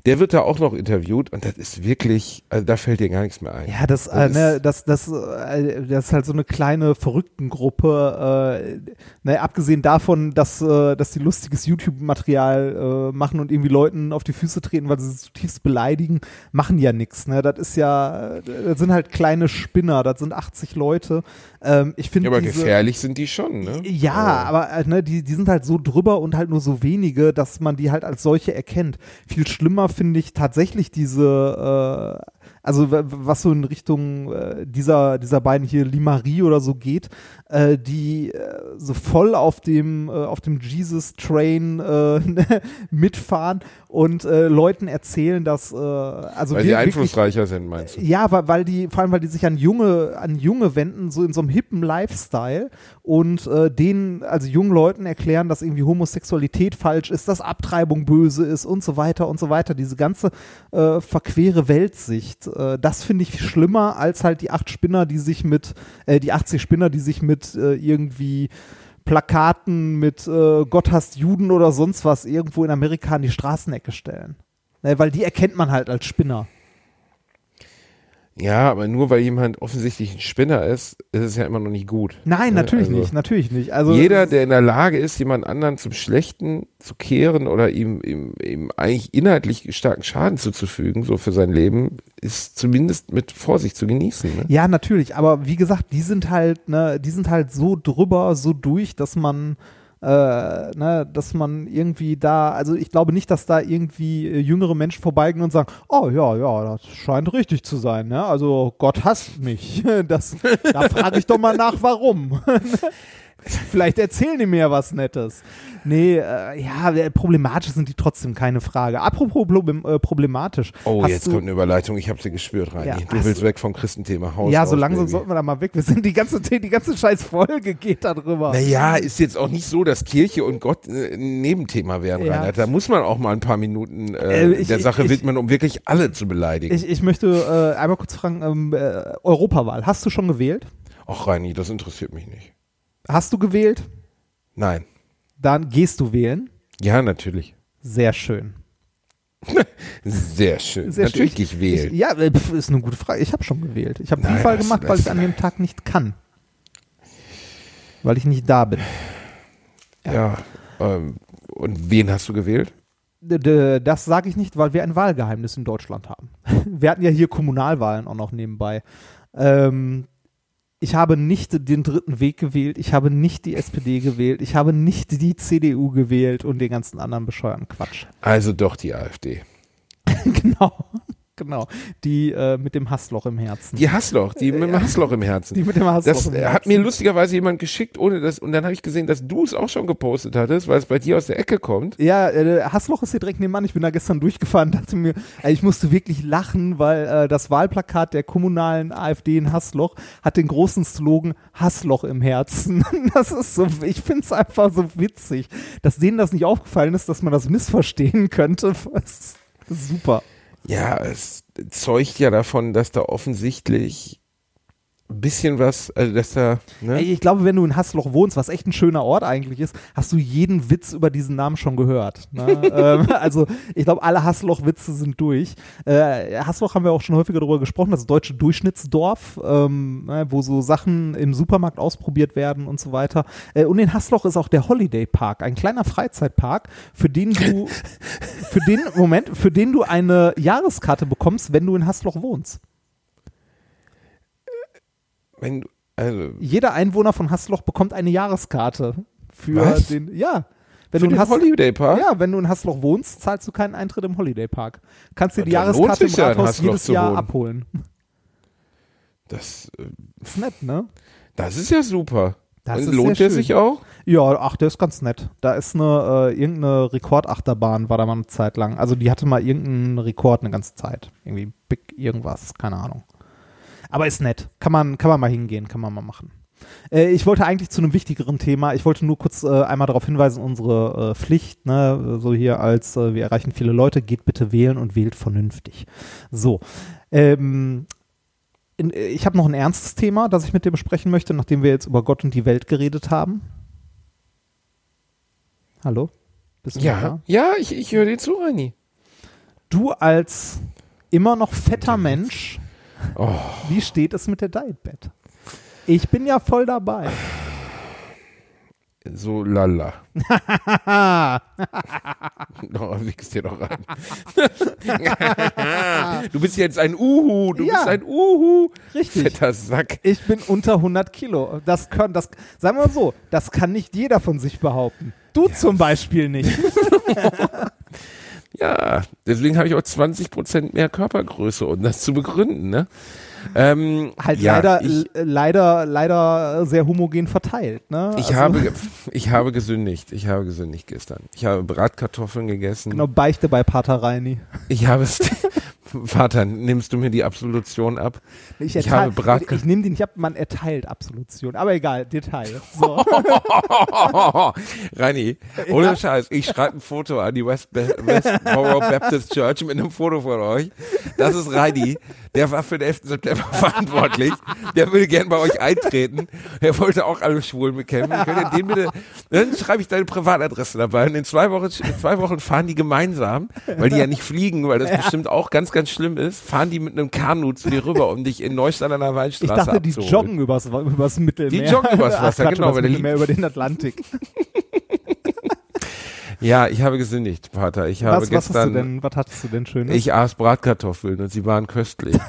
Der wird da auch noch interviewt und das ist wirklich, also da fällt dir gar nichts mehr ein. Ja, das, Das äh, ist- ne, das, das, äh, das ist halt so eine kleine Verrücktengruppe. Äh, ne, abgesehen davon, dass, äh, dass die lustiges YouTube-Material äh, machen und irgendwie Leuten auf die Füße treten, weil sie sie zutiefst beleidigen, machen ja nichts. Ne? Das ist ja, das sind halt kleine Spinner. Das sind 80 Leute. Ähm, ich finde Ja, aber diese, gefährlich sind die schon, ne? Ja, Also, aber äh, ne, die, die sind halt so drüber und halt nur so wenige, dass man die halt als solche erkennt. Viel schlimmer finde ich tatsächlich diese, äh, also was so in Richtung äh, dieser, dieser beiden hier Limarie oder so geht, äh, die äh, so voll auf dem, äh, auf dem Jesus-Train äh, mitfahren und äh, Leuten erzählen, dass, äh, also weil wir die wirklich- einflussreicher sind, meinst du? ja, weil, weil die, vor allem, weil die sich an Junge, an Junge wenden, so in so einem hippen Lifestyle und denen, also jungen Leuten erklären, dass irgendwie Homosexualität falsch ist, dass Abtreibung böse ist und so weiter und so weiter. Diese ganze verquere Weltsicht, das finde ich schlimmer als halt die acht Spinner, die sich mit, äh, die 80 Spinner, die sich mit äh, irgendwie Plakaten mit äh, Gott hasst Juden oder sonst was irgendwo in Amerika an die Straßenecke stellen. Ne, weil die erkennt man halt als Spinner. Ja, aber nur weil jemand offensichtlich ein Spinner ist, ist es ja immer noch nicht gut. Nein, Ne? natürlich Also nicht, natürlich nicht. Also Jeder, der in der Lage ist, jemand anderen zum Schlechten zu kehren oder ihm, ihm, ihm eigentlich inhaltlich starken Schaden zuzufügen, so für sein Leben, ist zumindest mit Vorsicht zu genießen. Ne? ja, natürlich, aber wie gesagt, die sind halt, ne, die sind halt so drüber, so durch, dass man äh, ne, dass man irgendwie da, also ich glaube nicht, dass da irgendwie äh, jüngere Menschen vorbeigehen und sagen, oh ja, ja, das scheint richtig zu sein, ne? Also Gott hasst mich. Das, da frage ich doch mal nach, warum. Vielleicht erzählen die mir was Nettes. Nee, äh, ja, äh, problematisch sind die trotzdem, keine Frage. Apropos Problem, äh, problematisch. Oh, jetzt du, kommt eine Überleitung. Ich habe sie gespürt, Reini. Ja, du willst du- weg vom Christenthema. Haus Ja, raus, so langsam Baby. sollten wir da mal weg. Wir sind die ganze, die ganze scheiß Folge geht da drüber. Naja, ist jetzt auch nicht so, dass Kirche und Gott äh, ein Nebenthema werden, Ja. Reinhard. Da muss man auch mal ein paar Minuten äh, Äh, ich- der Sache ich- widmen, um wirklich alle zu beleidigen. Ich, ich möchte einmal kurz fragen, ähm, äh, Europawahl, hast du schon gewählt? Ach, Reini, das interessiert mich nicht. Hast du gewählt? Nein. Dann gehst du wählen. Ja, natürlich. Sehr schön. Sehr schön. Sehr natürlich schön. gehe ich wählen. Ich, ja, äh, ist eine gute Frage. Ich habe schon gewählt. Ich habe Briefwahl das- gemacht, weil ich an dem Tag nicht kann. Weil ich nicht da bin. ja. ähm, und wen hast du gewählt? Das sage ich nicht, weil wir ein Wahlgeheimnis in Deutschland haben. Wir hatten ja hier Kommunalwahlen auch noch nebenbei. Ähm, ich habe nicht den dritten Weg gewählt, ich habe nicht die SPD gewählt, ich habe nicht die CDU gewählt und den ganzen anderen bescheuerten Quatsch. Also doch die AfD. genau, genau. Die äh, mit dem Hassloch im Herzen. Die Hassloch, die mit dem Hassloch im Herzen. Die mit dem Hassloch Das im äh, Herzen. hat mir lustigerweise jemand geschickt, ohne das, und dann habe ich gesehen, dass du es auch schon gepostet hattest, weil es bei dir aus der Ecke kommt. Ja, äh, Hassloch ist hier direkt nebenan. Ich bin da gestern durchgefahren, dachte mir, äh, ich musste wirklich lachen, weil äh, das Wahlplakat der kommunalen AfD in Hassloch hat den großen Slogan Hassloch im Herzen. Das ist so, ich finde es einfach so witzig, dass denen das nicht aufgefallen ist, dass man das missverstehen könnte. Das ist super. Ja, es zeugt ja davon, dass da offensichtlich bisschen was, also dass da, ne? Ey, ich glaube, wenn du in Hassloch wohnst, was echt ein schöner Ort eigentlich ist, hast du jeden Witz über diesen Namen schon gehört. Ne? ähm, also ich glaube, alle Hassloch-Witze sind durch. Äh, Hassloch haben wir auch schon häufiger darüber gesprochen, das deutsche Durchschnittsdorf, ähm, ne, wo so Sachen im Supermarkt ausprobiert werden und so weiter. Äh, und in Hassloch ist auch der Holiday Park, ein kleiner Freizeitpark, für den du, für den, Moment, für den du eine Jahreskarte bekommst, wenn du in Hassloch wohnst. Wenn, du- also, jeder Einwohner von Hassloch bekommt eine Jahreskarte für Was? den. Ja. Wenn für du in den Hass- Holiday Park? Ja, wenn du in Hassloch wohnst, zahlst du keinen Eintritt im Holiday Park. Kannst dir die Ja, Jahreskarte im ja, Rathaus Hassloch jedes Jahr abholen. Das, äh, Ist nett, ne? das ist ja super. Das lohnt der schön. sich auch? Ja, ach, der ist ganz nett. Da ist eine, äh, irgendeine Rekordachterbahn, war da mal eine Zeit lang. Also die hatte mal irgendeinen Rekord eine ganze Zeit. Irgendwie Big irgendwas, keine Ahnung. Aber ist nett. Kann man, kann man mal hingehen, kann man mal machen. Äh, ich wollte eigentlich zu einem wichtigeren Thema. Ich wollte nur kurz äh, einmal darauf hinweisen, unsere äh, Pflicht, ne, so hier als äh, wir erreichen viele Leute, geht bitte wählen und wählt vernünftig. So. Ähm, in, äh, ich habe noch ein ernstes Thema, das ich mit dir besprechen möchte, nachdem wir jetzt über Gott und die Welt geredet haben. Hallo? Bist du Ja, da? ja, ich, ich höre dir zu, Reini. Du als immer noch fetter Mensch, Oh. wie steht es mit der Dietbed? Ich bin ja voll dabei. So lala. Oh, wichst dir doch rein. du bist jetzt ein Uhu, du Ja. bist ein Uhu. Richtig. Fetter Sack. Ich bin unter 100 Kilo. Das können, das, sagen wir mal so, das kann nicht jeder von sich behaupten. Du zum Beispiel nicht. Ja, deswegen habe ich auch 20% mehr Körpergröße, um das zu begründen, ne? Ähm, Halt ja, leider, ich, leider, leider sehr homogen verteilt. Ne? ich, Also, habe, ich habe gesündigt. Ich habe gesündigt gestern. Ich habe Bratkartoffeln gegessen. Genau, Beichte bei Pater Reini. Ich habe es. Vater, nimmst du mir die Absolution ab? Ich, Ich erteil- habe Brat- ich, ich nehme den nicht ab, man erteilt Absolution. Aber egal, Detail. So. Reini, ohne Scheiß, ich schreibe ein Foto an die West Westboro Baptist Church mit einem Foto von euch. Das ist Reini, der war für den 11. September verantwortlich. Der würde gern bei euch eintreten. Er wollte auch alle Schwulen bekämpfen. Könnt ihr den bitte, dann schreibe ich deine Privatadresse dabei. Und in zwei Wochen, in zwei Wochen fahren die gemeinsam, weil die ja nicht fliegen, weil das bestimmt auch ganz, ganz schlimm ist, fahren die mit einem Kanu zu dir rüber, um dich in Neustadt an der Ich Weinstraße dachte, die abzuholen. joggen übers, übers Mittelmeer. Die joggen übers Ach, Wasser, Quatsch, genau, der Mittelmeer, über den Atlantik. Ja, ich habe gesündigt, Vater. Ich habe Was, was, hast du gestern, denn, was hattest du denn Schönes? ich aß Bratkartoffeln und sie waren köstlich.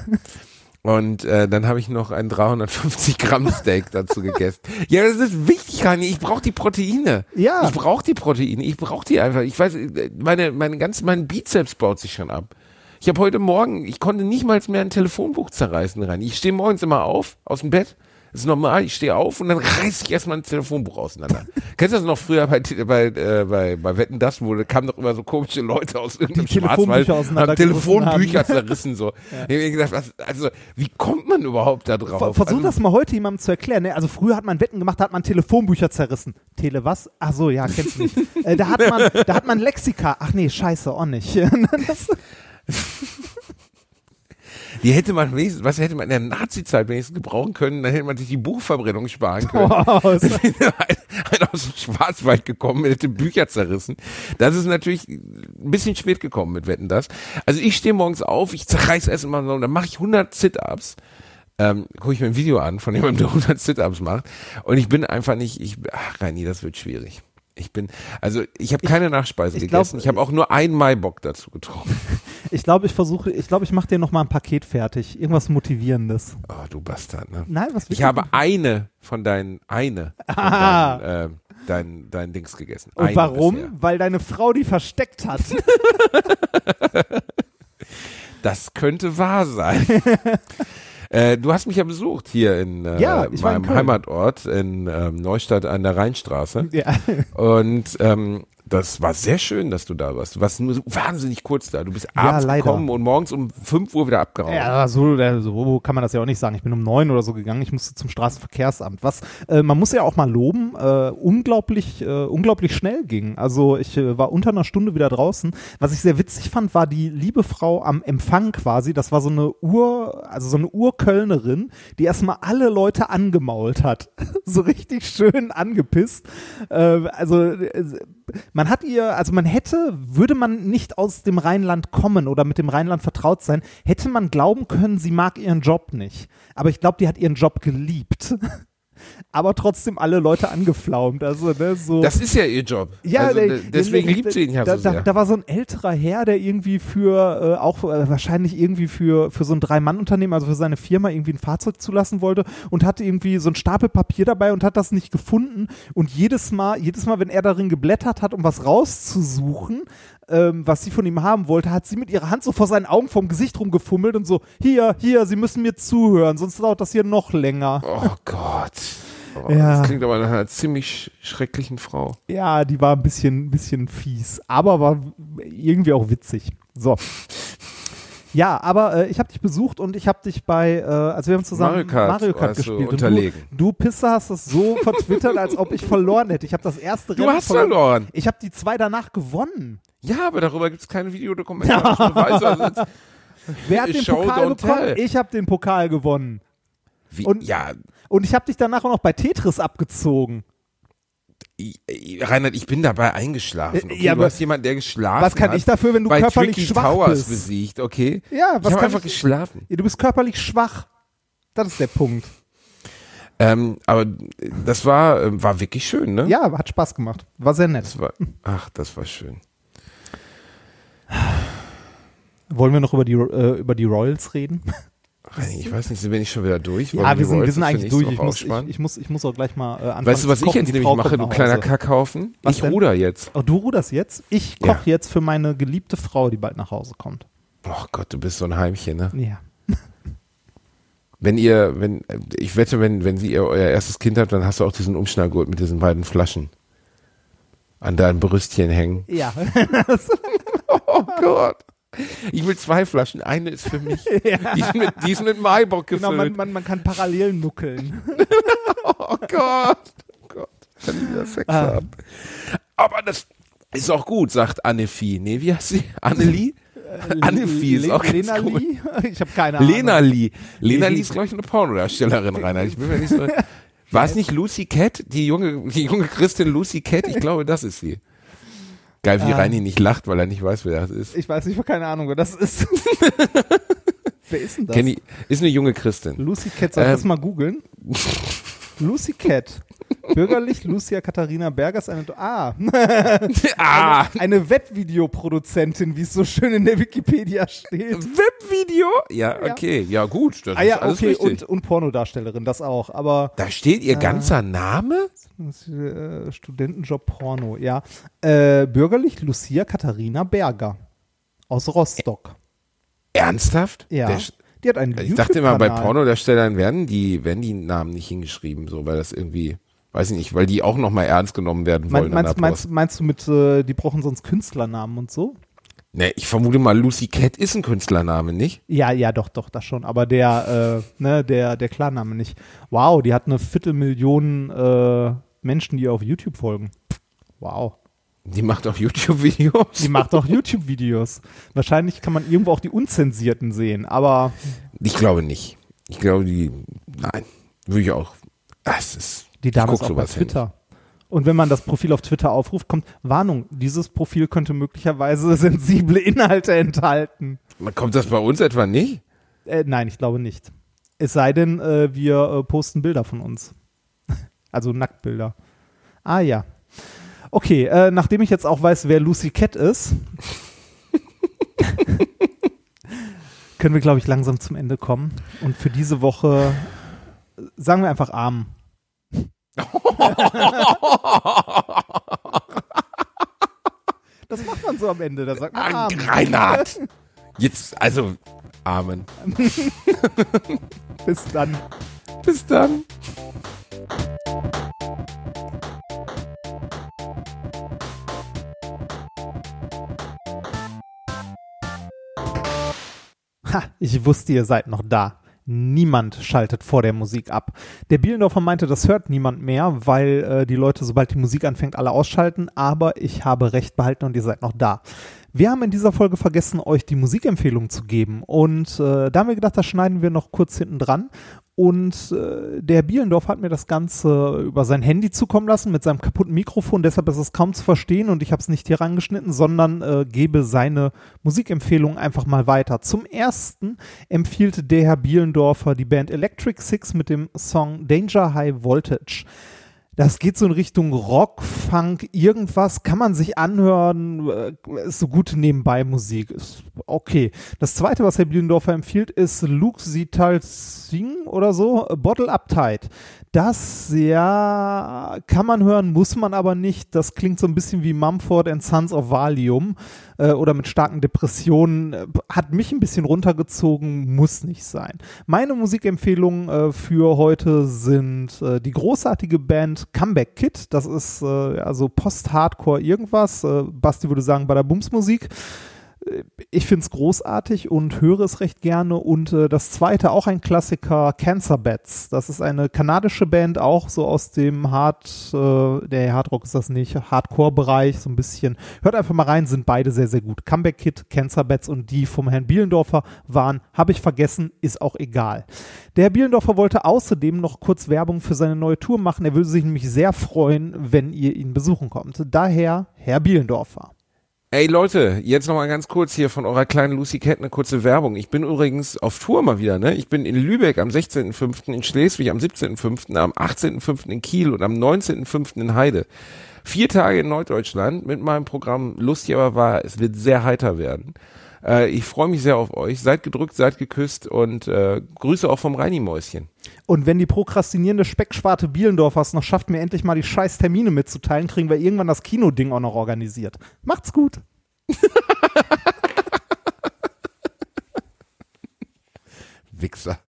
Und äh, dann habe ich noch ein 350 Gramm Steak dazu gegessen. Ja, das ist wichtig, Rani. Ich brauche die Proteine. Ja. Ich brauche die Proteine. Ich brauche die einfach. Ich weiß, äh, meine, meine ganz, mein Bizeps baut sich schon ab. Ich habe heute Morgen, ich konnte nicht mal mehr ein Telefonbuch zerreißen, Rani. Ich stehe morgens immer auf, aus dem Bett. Das ist normal, ich stehe auf und dann reiße ich erstmal ein Telefonbuch auseinander. Kennst du das noch früher bei, bei, äh, bei, bei Wetten, das wo da kamen doch immer so komische Leute aus irgendeinem Schwarzwald, haben Telefonbücher zerrissen so. Ich hab mir gedacht, was, also wie kommt man überhaupt da drauf? Ver- Versuch also, das mal heute jemandem zu erklären. Ne? Also früher hat man Wetten gemacht, da hat man Telefonbücher zerrissen. Tele was? Ach so, ja, kennst du nicht. äh, da, hat man, da hat man Lexika. Ach nee, scheiße, auch nicht. das, Die hätte man wenigstens, was hätte man in der Nazi-Zeit wenigstens gebrauchen können, dann hätte man sich die Buchverbrennung sparen können. wow, das- Einer aus dem Schwarzwald gekommen, hätte Bücher zerrissen. Das ist natürlich ein bisschen spät gekommen mit Wetten das. Also ich stehe morgens auf, ich zerreiß erstmal so, dann mache ich 100 Sit-Ups. Ähm, gucke ich mir ein Video an von jemandem, der 100 Sit-Ups macht. Und ich bin einfach nicht, ich, ach Reini, das wird schwierig. Ich bin, also ich habe keine Nachspeise ich glaub, gegessen. ich habe auch nur einen Maibock dazu getrunken. Ich glaube, ich versuche, ich glaube, ich mache dir noch mal ein Paket fertig. Irgendwas Motivierendes. Oh, du Bastard, ne? Nein, was Ich habe eine von deinen, eine von Ah. deinen, äh, dein, dein Dings gegessen. Und Eine warum? bisher. Weil deine Frau die versteckt hat. Das könnte wahr sein. äh, du hast mich ja besucht hier in äh, Ja, in meinem Köln. Heimatort in ähm, Neustadt an der Rheinstraße. ja. Und ähm, Das war sehr schön, dass du da warst. Du warst nur so wahnsinnig kurz da. Du bist Ja, abends leider. gekommen und morgens um 5 Uhr wieder abgehauen. Ja, so, äh, so kann man das ja auch nicht sagen. Ich bin um neun oder so gegangen. Ich musste zum Straßenverkehrsamt. Was, äh, man muss ja auch mal loben, äh, unglaublich, äh, unglaublich schnell ging. Also ich äh, war unter einer Stunde wieder draußen. Was ich sehr witzig fand, war die liebe Frau am Empfang quasi. Das war so eine Ur, also so eine Urkölnerin, die erstmal alle Leute angemault hat. so richtig schön angepisst. Äh, also äh, man hat ihr, also man hätte, würde man nicht aus dem Rheinland kommen oder mit dem Rheinland vertraut sein, hätte man glauben können, sie mag ihren Job nicht. Aber ich glaube, die hat ihren Job geliebt. Aber trotzdem alle Leute angeflaumt. Also, ne, so. Das ist ja ihr Job. Ja, also, der- de- deswegen der- liebt sie ihn ja da, so sehr. Da, da war so ein älterer Herr, der irgendwie für, äh, auch äh, wahrscheinlich irgendwie für, für so ein Drei-Mann-Unternehmen, also für seine Firma irgendwie ein Fahrzeug zulassen wollte und hatte irgendwie so ein Stapel Papier dabei und hat das nicht gefunden. Und jedes Mal, jedes Mal, wenn er darin geblättert hat, um was rauszusuchen, ähm, was sie von ihm haben wollte, hat sie mit ihrer Hand so vor seinen Augen vom Gesicht rumgefummelt und so, hier, hier, Sie müssen mir zuhören, sonst dauert das hier noch länger. oh Gott. Oh, Ja. Das klingt aber nach einer ziemlich sch- schrecklichen Frau. Ja, die war ein bisschen, ein bisschen fies, aber war irgendwie auch witzig. So. Ja, aber äh, ich habe dich besucht und ich habe dich bei, äh, also wir haben zusammen Mario Kart Mario Kart du gespielt. unterlegen. Und du, du Pisser hast das so vertwittert, als ob ich verloren hätte. Ich habe das erste Du Rennen hast verloren. Ich habe die zwei danach gewonnen. Ja, aber darüber gibt es keine. Also jetzt- Wer hat den Show Pokal bekommen? tell. Ich habe den Pokal gewonnen. Wie, Und- ja, Und ich habe dich danach auch noch bei Tetris abgezogen. Reinhard, ich bin dabei eingeschlafen. Äh, Okay, ja, du hast jemanden, der geschlafen Was kann hat, ich dafür, wenn du bei körperlich Tricky schwach Towers bist? besiegt, okay? Ja, was ich habe einfach ich- geschlafen. Ja, du bist körperlich schwach. Das ist der Punkt. Ähm, aber das war, ähm, war wirklich schön, ne? Ja, hat Spaß gemacht. War sehr nett. Das war, ach, das war schön. Wollen wir noch über die, äh, über die Royals reden? Ich weiß nicht, bin ich schon wieder durch? Ja, wir sind, wir sind eigentlich durch. Ich muss, ich, ich, muss, ich muss auch gleich mal äh, anfangen. Weißt du, was ich jetzt nämlich mache, du kleiner. Kackhaufen? Was ich denn? ruder jetzt. Oh, du ruderst jetzt? Ich Ja. koche jetzt für meine geliebte Frau, die bald nach Hause kommt. Oh Gott, du bist so ein Heimchen, ne? Ja. Wenn ihr, wenn, ich wette, wenn, wenn sie ihr euer erstes Kind hat, dann hast du auch diesen Umschnallgurt mit diesen beiden Flaschen an deinem Brüstchen hängen. Ja. Oh Gott. Ich will zwei Flaschen. Eine ist für mich. Die, ist mit, die ist mit Maibock genau, gefüllt. man, man, man kann parallel nuckeln. oh Gott. Oh Gott. Kann ich wieder Sex Ah. haben. Aber das ist auch gut, sagt Annefi. Nee, wie heißt sie? Annelie? Annefi ist auch ganz Lena cool. Lee? Ich habe keine Ahnung. Lena Lee. Lena. Lee ist, glaube ich, eine Pornodarstellerin, Rainer. Ich bin mir nicht so. War es nicht Lucy Cat? Die junge, die junge Christin Lucy Cat? Ich glaube, das ist sie. Geil, wie Ah. Reini nicht lacht, weil er nicht weiß, wer das ist. Ich weiß nicht, ich habe keine Ahnung, wer das ist. wer ist denn das? Kenn ich, ist eine junge Christin. Lucy Cat, soll ich Ähm. das mal googeln? Lucy Cat. Bürgerlich Lucia Katharina Berger ist eine, ah, ah! eine Webvideoproduzentin, wie es so schön in der Wikipedia steht. Webvideo? Ja, okay. Ja, gut. Das Ah ja, ist alles okay, richtig. und, und Pornodarstellerin, das auch. Aber da steht ihr ganzer Name? äh, Studentenjob Porno, ja. Äh, bürgerlich Lucia Katharina Berger aus Rostock. Ernsthaft? Ja. Der, Die hat einen ich dachte immer, bei. Pornodarstellern werden die, werden die Namen nicht hingeschrieben, so, weil das irgendwie, weiß ich nicht, weil die auch nochmal ernst genommen werden wollen. Meinst, meinst, meinst du mit, äh, die brauchen sonst Künstlernamen und so? Ne, ich vermute mal, Lucy Cat ist ein Künstlername, nicht? Ja, ja, doch, doch, das schon. Aber der, äh, ne, der, der Klarname nicht. Wow, die hat eine Viertelmillion äh, Menschen, die ihr auf YouTube folgen. Wow. Die macht auch YouTube-Videos. Die macht auch YouTube-Videos. Wahrscheinlich kann man irgendwo auch die Unzensierten sehen, aber Ich glaube nicht. Ich glaube, die, nein, würde ich auch. Das ist, die Dame ich ist guck auch bei sowas hin. Twitter. Und wenn man das Profil auf Twitter aufruft, kommt Warnung, dieses Profil könnte möglicherweise sensible Inhalte enthalten. Kommt das bei uns etwa nicht? Äh, nein, ich glaube nicht. Es sei denn, äh, wir äh, posten Bilder von uns. Also Nacktbilder. Ah ja. Okay, äh, nachdem ich jetzt auch weiß, wer Lucy Cat ist, können wir, glaube ich, langsam zum Ende kommen. Und für diese Woche äh, sagen wir einfach arm das macht man so am Ende. Da sagt man Amen. Reinhard! Jetzt, also, Amen. Bis dann. Bis dann. Ha, ich wusste, ihr seid noch da. Niemand schaltet vor der Musik ab. Der Bielendorfer meinte, das hört niemand mehr, weil äh, die Leute, sobald die Musik anfängt, alle ausschalten. Aber ich habe recht behalten und ihr seid noch da. Wir haben in dieser Folge vergessen, euch die Musikempfehlung zu geben. Und äh, da haben wir gedacht, das schneiden wir noch kurz hinten dran. Und äh, der Bielendorf hat mir das Ganze über sein Handy zukommen lassen mit seinem kaputten Mikrofon. Deshalb ist es kaum zu verstehen und ich habe es nicht hier rangeschnitten, sondern äh, gebe seine Musikempfehlung einfach mal weiter. Zum ersten empfiehlt der Herr Bielendorfer die Band Electric Six mit dem Song Danger High Voltage. Das geht so in Richtung Rock, Funk, irgendwas, kann man sich anhören, äh, ist so gute Nebenbei-Musik, ist okay. Das zweite, was Herr Bielendorfer empfiehlt, ist Luke Sital Sing oder so, Bottle Uptight. Das, ja, kann man hören, muss man aber nicht. Das klingt so ein bisschen wie Mumford and Sons of Valium äh, oder mit starken Depressionen. Äh, hat mich ein bisschen runtergezogen, muss nicht sein. Meine Musikempfehlungen äh, für heute sind äh, die großartige Band Comeback Kid. Das ist äh, also Post-Hardcore irgendwas. Äh, Basti würde sagen, bei der Bumsmusik ich finde es großartig und höre es recht gerne. Und äh, das zweite, auch ein Klassiker, Cancer Bats. Das ist eine kanadische Band, auch so aus dem Hard, äh, der Hardrock ist das nicht, Hardcore-Bereich, so ein bisschen. Hört einfach mal rein, sind beide sehr, sehr gut. Comeback Kid, Cancer Bats und die vom Herrn Bielendorfer waren, habe ich vergessen, ist auch egal. Der Herr Bielendorfer wollte außerdem noch kurz Werbung für seine neue Tour machen. Er würde sich nämlich sehr freuen, wenn ihr ihn besuchen kommt. Daher, Herr Bielendorfer. Ey Leute, jetzt nochmal ganz kurz hier von eurer kleinen Lucy Cat eine kurze Werbung. Ich bin übrigens auf Tour mal wieder, ne? Ich bin in Lübeck am 16.05., in Schleswig am 17.05., am 18.05. in Kiel und am 19.05. in Heide. Vier Tage in Norddeutschland mit meinem Programm Lustig aber wahr. Es wird sehr heiter werden. Äh, ich freue mich sehr auf euch. Seid gedrückt, seid geküsst und äh, Grüße auch vom Reini-Mäuschen. Und wenn die prokrastinierende Speckschwarte Bielendorfers noch schafft, mir endlich mal die scheiß Termine mitzuteilen, kriegen wir irgendwann das Kinoding auch noch organisiert. Macht's gut. Wichser.